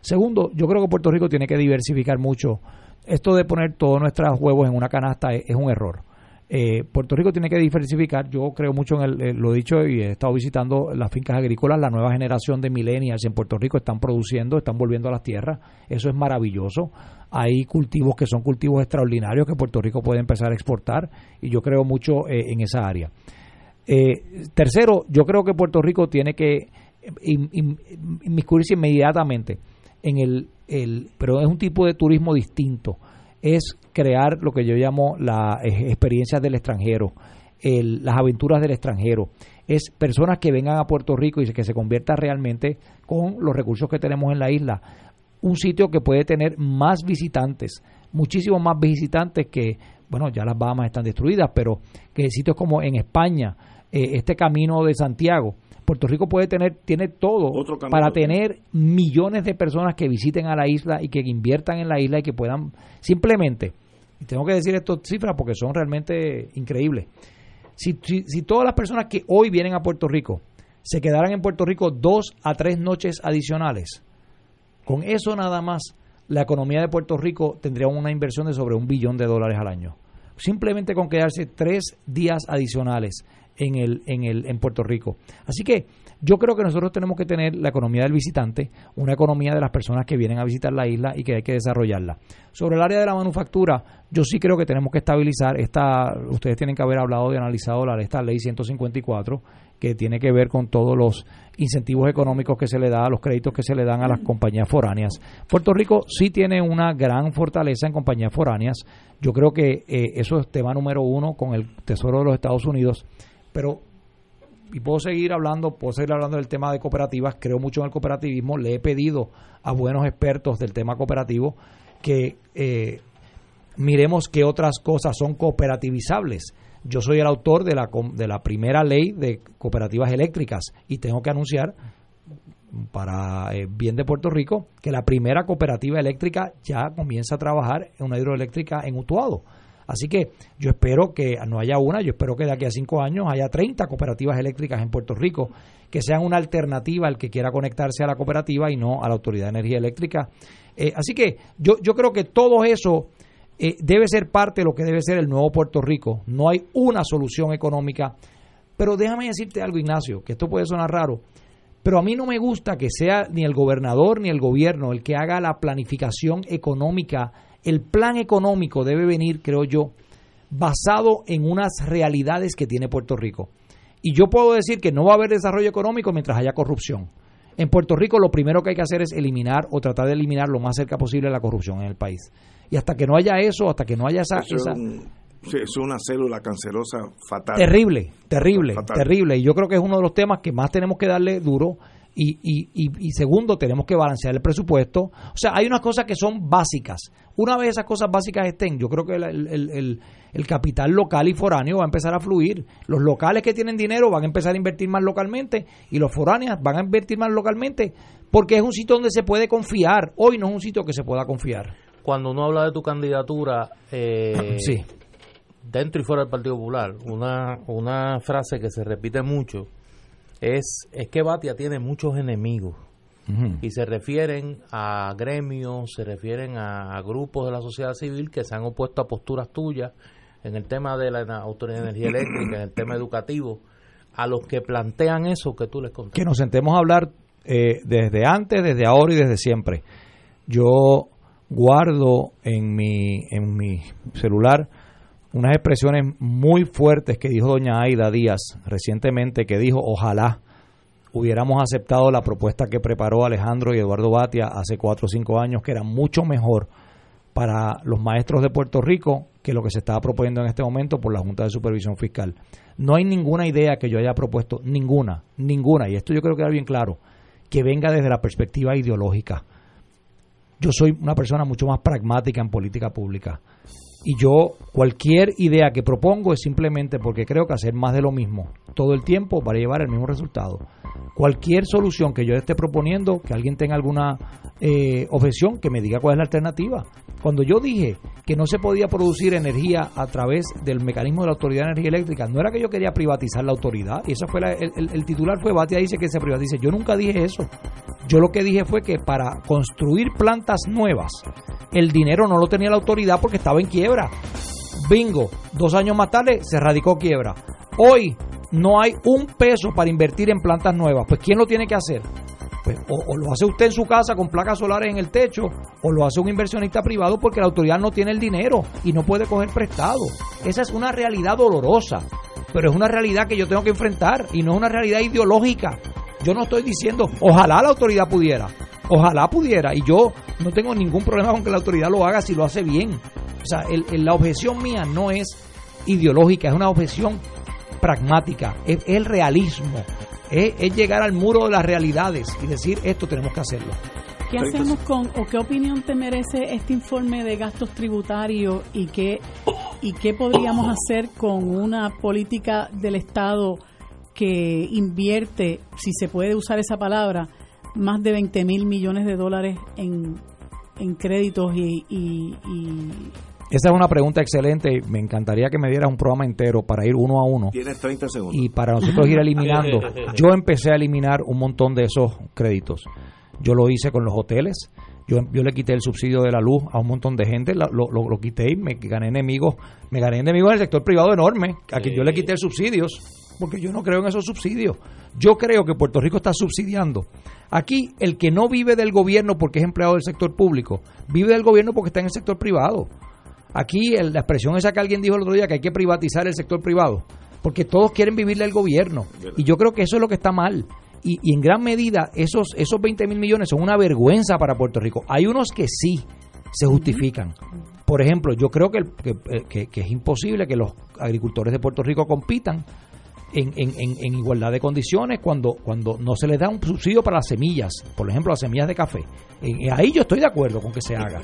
Segundo, yo creo que Puerto Rico tiene que diversificar mucho. Esto de poner todos nuestros huevos en una canasta es, un error. Eh, Puerto Rico tiene que diversificar. Yo creo mucho en el, eh, lo dicho y he estado visitando las fincas agrícolas. La nueva generación de millennials en Puerto Rico están produciendo, están volviendo a las tierras. Eso es maravilloso. Hay cultivos que son cultivos extraordinarios que Puerto Rico puede empezar a exportar y yo creo mucho eh, en esa área. tercero, yo creo que Puerto Rico tiene que inmiscuirse inmediatamente en el, el, pero es un tipo de turismo distinto. Es crear lo que yo llamo las experiencias del extranjero, las aventuras del extranjero. Es personas que vengan a Puerto Rico y que se convierta realmente con los recursos que tenemos en la isla. Un sitio que puede tener más visitantes, muchísimos más visitantes que, bueno, ya las Bahamas están destruidas, pero que sitios como en España, eh, este camino de Santiago, Puerto Rico puede tener, tiene todo para tener millones de personas que visiten a la isla y que inviertan en la isla y que puedan simplemente, y tengo que decir estas cifras porque son realmente increíbles, si, si, todas las personas que hoy vienen a Puerto Rico se quedaran en Puerto Rico dos a tres noches adicionales, con eso nada más la economía de Puerto Rico tendría una inversión de sobre un billón de dólares al año. Simplemente con quedarse tres días adicionales en, el, en, el, en Puerto Rico. Así que yo creo que nosotros tenemos que tener la economía del visitante, una economía de las personas que vienen a visitar la isla y que hay que desarrollarla. Sobre el área de la manufactura, yo sí creo que tenemos que estabilizar esta, ustedes tienen que haber hablado y analizado la, esta ley 154 que tiene que ver con todos los incentivos económicos que se le da, los créditos que se le dan a las compañías foráneas. Puerto Rico sí tiene una gran fortaleza en compañías foráneas. Yo creo que eh, eso es tema número uno con el Tesoro de los Estados Unidos pero, y puedo seguir hablando, puedo seguir hablando del tema de cooperativas, creo mucho en el cooperativismo, le he pedido a buenos expertos del tema cooperativo que eh, miremos qué otras cosas son cooperativizables. Yo soy el autor de la, de la primera ley de cooperativas eléctricas y tengo que anunciar para eh, bien de Puerto Rico que la primera cooperativa eléctrica ya comienza a trabajar en una hidroeléctrica en Utuado. Así que yo espero que no haya una, yo espero que de aquí a cinco años haya 30 cooperativas eléctricas en Puerto Rico que sean una alternativa al que quiera conectarse a la cooperativa y no a la Autoridad de Energía Eléctrica. Eh, así que yo, yo creo que todo eso eh, debe ser parte de lo que debe ser el nuevo Puerto Rico. No hay una solución económica. Pero déjame decirte algo, Ignacio, que esto puede sonar raro. Pero a mí no me gusta que sea ni el gobernador ni el gobierno el que haga la planificación económica el plan económico debe venir, creo yo, basado en unas realidades que tiene Puerto Rico. Y yo puedo decir que no va a haber desarrollo económico mientras haya corrupción. En Puerto Rico lo primero que hay que hacer es eliminar o tratar de eliminar lo más cerca posible la corrupción en el país. Y hasta que no haya eso, hasta que no haya esa... es una célula cancerosa fatal. Terrible, terrible, terrible. Y yo creo que es uno de los temas que más tenemos que darle duro y, y, y, segundo, tenemos que balancear el presupuesto. O sea, hay unas cosas que son básicas. Una vez esas cosas básicas estén, yo creo que el, el, capital local y foráneo va a empezar a fluir. Los locales que tienen dinero van a empezar a invertir más localmente y los foráneos van a invertir más localmente porque es un sitio donde se puede confiar. Hoy no es un sitio que se pueda confiar. Cuando uno habla de tu candidatura, eh, sí. dentro y fuera del Partido Popular, una, una frase que se repite mucho es, es que Batia tiene muchos enemigos. Y se refieren a gremios, se refieren a, grupos de la sociedad civil que se han opuesto a posturas tuyas en el tema de la Autoridad de Energía Eléctrica, en el tema educativo, a los que plantean eso que tú les contaste. Que nos sentemos a hablar eh, desde antes, desde ahora y desde siempre. Yo guardo en mi, en mi celular unas expresiones muy fuertes que dijo doña Aida Díaz recientemente, que dijo, ojalá hubiéramos aceptado la propuesta que preparó Alejandro y Eduardo Batia hace cuatro o cinco años, que era mucho mejor para los maestros de Puerto Rico que lo que se estaba proponiendo en este momento por la Junta de Supervisión Fiscal. No hay ninguna idea que yo haya propuesto, ninguna, ninguna, y esto yo creo que queda bien claro, que venga desde la perspectiva ideológica. Yo soy una persona mucho más pragmática en política pública Y yo, cualquier idea que propongo es simplemente porque creo que hacer más de lo mismo todo el tiempo para llevar el mismo resultado. Cualquier solución que yo esté proponiendo, que alguien tenga alguna eh, objeción, que me diga cuál es la alternativa. Cuando yo dije que no se podía producir energía a través del mecanismo de la Autoridad de Energía Eléctrica, no era que yo quería privatizar la autoridad, y eso fue el, titular fue Batia dice que se privatice. Yo nunca dije eso. Yo lo que dije fue que para construir plantas nuevas, el dinero no lo tenía la autoridad porque estaba en quiebra. Bingo, dos años más tarde se radicó quiebra. Hoy no hay un peso para invertir en plantas nuevas. Pues ¿quién lo tiene que hacer? Pues o, lo hace usted en su casa con placas solares en el techo, o lo hace un inversionista privado porque la autoridad no tiene el dinero y no puede coger prestado. Esa es una realidad dolorosa, pero es una realidad que yo tengo que enfrentar y no es una realidad ideológica. Yo no estoy diciendo, ojalá la autoridad pudiera, ojalá pudiera, y yo no tengo ningún problema con que la autoridad lo haga si lo hace bien. O sea, la objeción mía no es ideológica, es una objeción pragmática, es, el realismo, es, llegar al muro de las realidades y decir esto tenemos que hacerlo. ¿Qué hacemos con, o qué opinión te merece este informe de gastos tributarios y qué, y qué podríamos hacer con una política del Estado que invierte, si se puede usar esa palabra, más de 20 mil millones de dólares en, en créditos y, y esa es una pregunta excelente. Me encantaría que me dieras un programa entero para ir uno a uno. Tienes 30 segundos. Y para nosotros ir eliminando. Yo empecé a eliminar un montón de esos créditos. Yo lo hice con los hoteles. Yo, yo le quité el subsidio de la luz a un montón de gente, lo, lo, quité y me gané enemigos, me gané enemigos en el sector privado enorme, a quien yo le quité subsidios, porque yo no creo en esos subsidios. Yo creo que Puerto Rico está subsidiando. Aquí el que no vive del gobierno porque es empleado del sector público, vive del gobierno porque está en el sector privado. Aquí la expresión esa que alguien dijo el otro día, que hay que privatizar el sector privado, porque todos quieren vivir del gobierno. Y yo creo que eso es lo que está mal. Y, en gran medida esos, esos 20 mil millones son una vergüenza para Puerto Rico. Hay unos que sí se justifican. Por ejemplo, yo creo que, que, que, es imposible que los agricultores de Puerto Rico compitan en, en, en, igualdad de condiciones cuando, cuando no se les da un subsidio para las semillas, por ejemplo, las semillas de café. ahí yo estoy de acuerdo con que se haga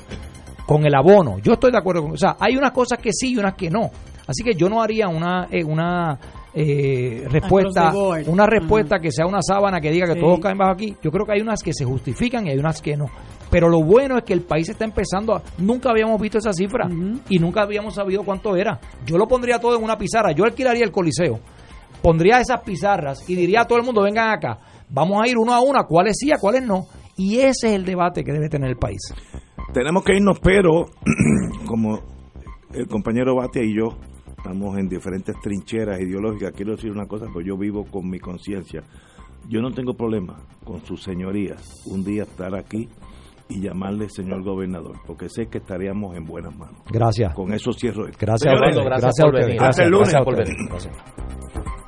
con el abono. Yo estoy de acuerdo con, o sea, hay unas cosas que sí y unas que no. Así que yo no haría una eh, una eh, respuesta una respuesta que sea una sábana que diga que todos caen bajo aquí. Yo creo que hay unas que se justifican y hay unas que no. Pero lo bueno es que el país está empezando a, nunca habíamos visto esa cifra y nunca habíamos sabido cuánto era. Yo lo pondría todo en una pizarra, yo alquilaría el coliseo. Pondría esas pizarras y diría a todo el mundo, vengan acá, vamos a ir uno a uno, cuáles sí, a cuáles no. Y ese es el debate que debe tener el país. Tenemos que irnos, pero como el compañero Batia y yo estamos en diferentes trincheras ideológicas, quiero decir una cosa, pues yo vivo con mi conciencia. Yo no tengo problema con su señoría un día estar aquí y llamarle señor gobernador, porque sé que estaríamos en buenas manos. Gracias. Con eso cierro. Gracias, gracias, gracias, Gracias, Gracias,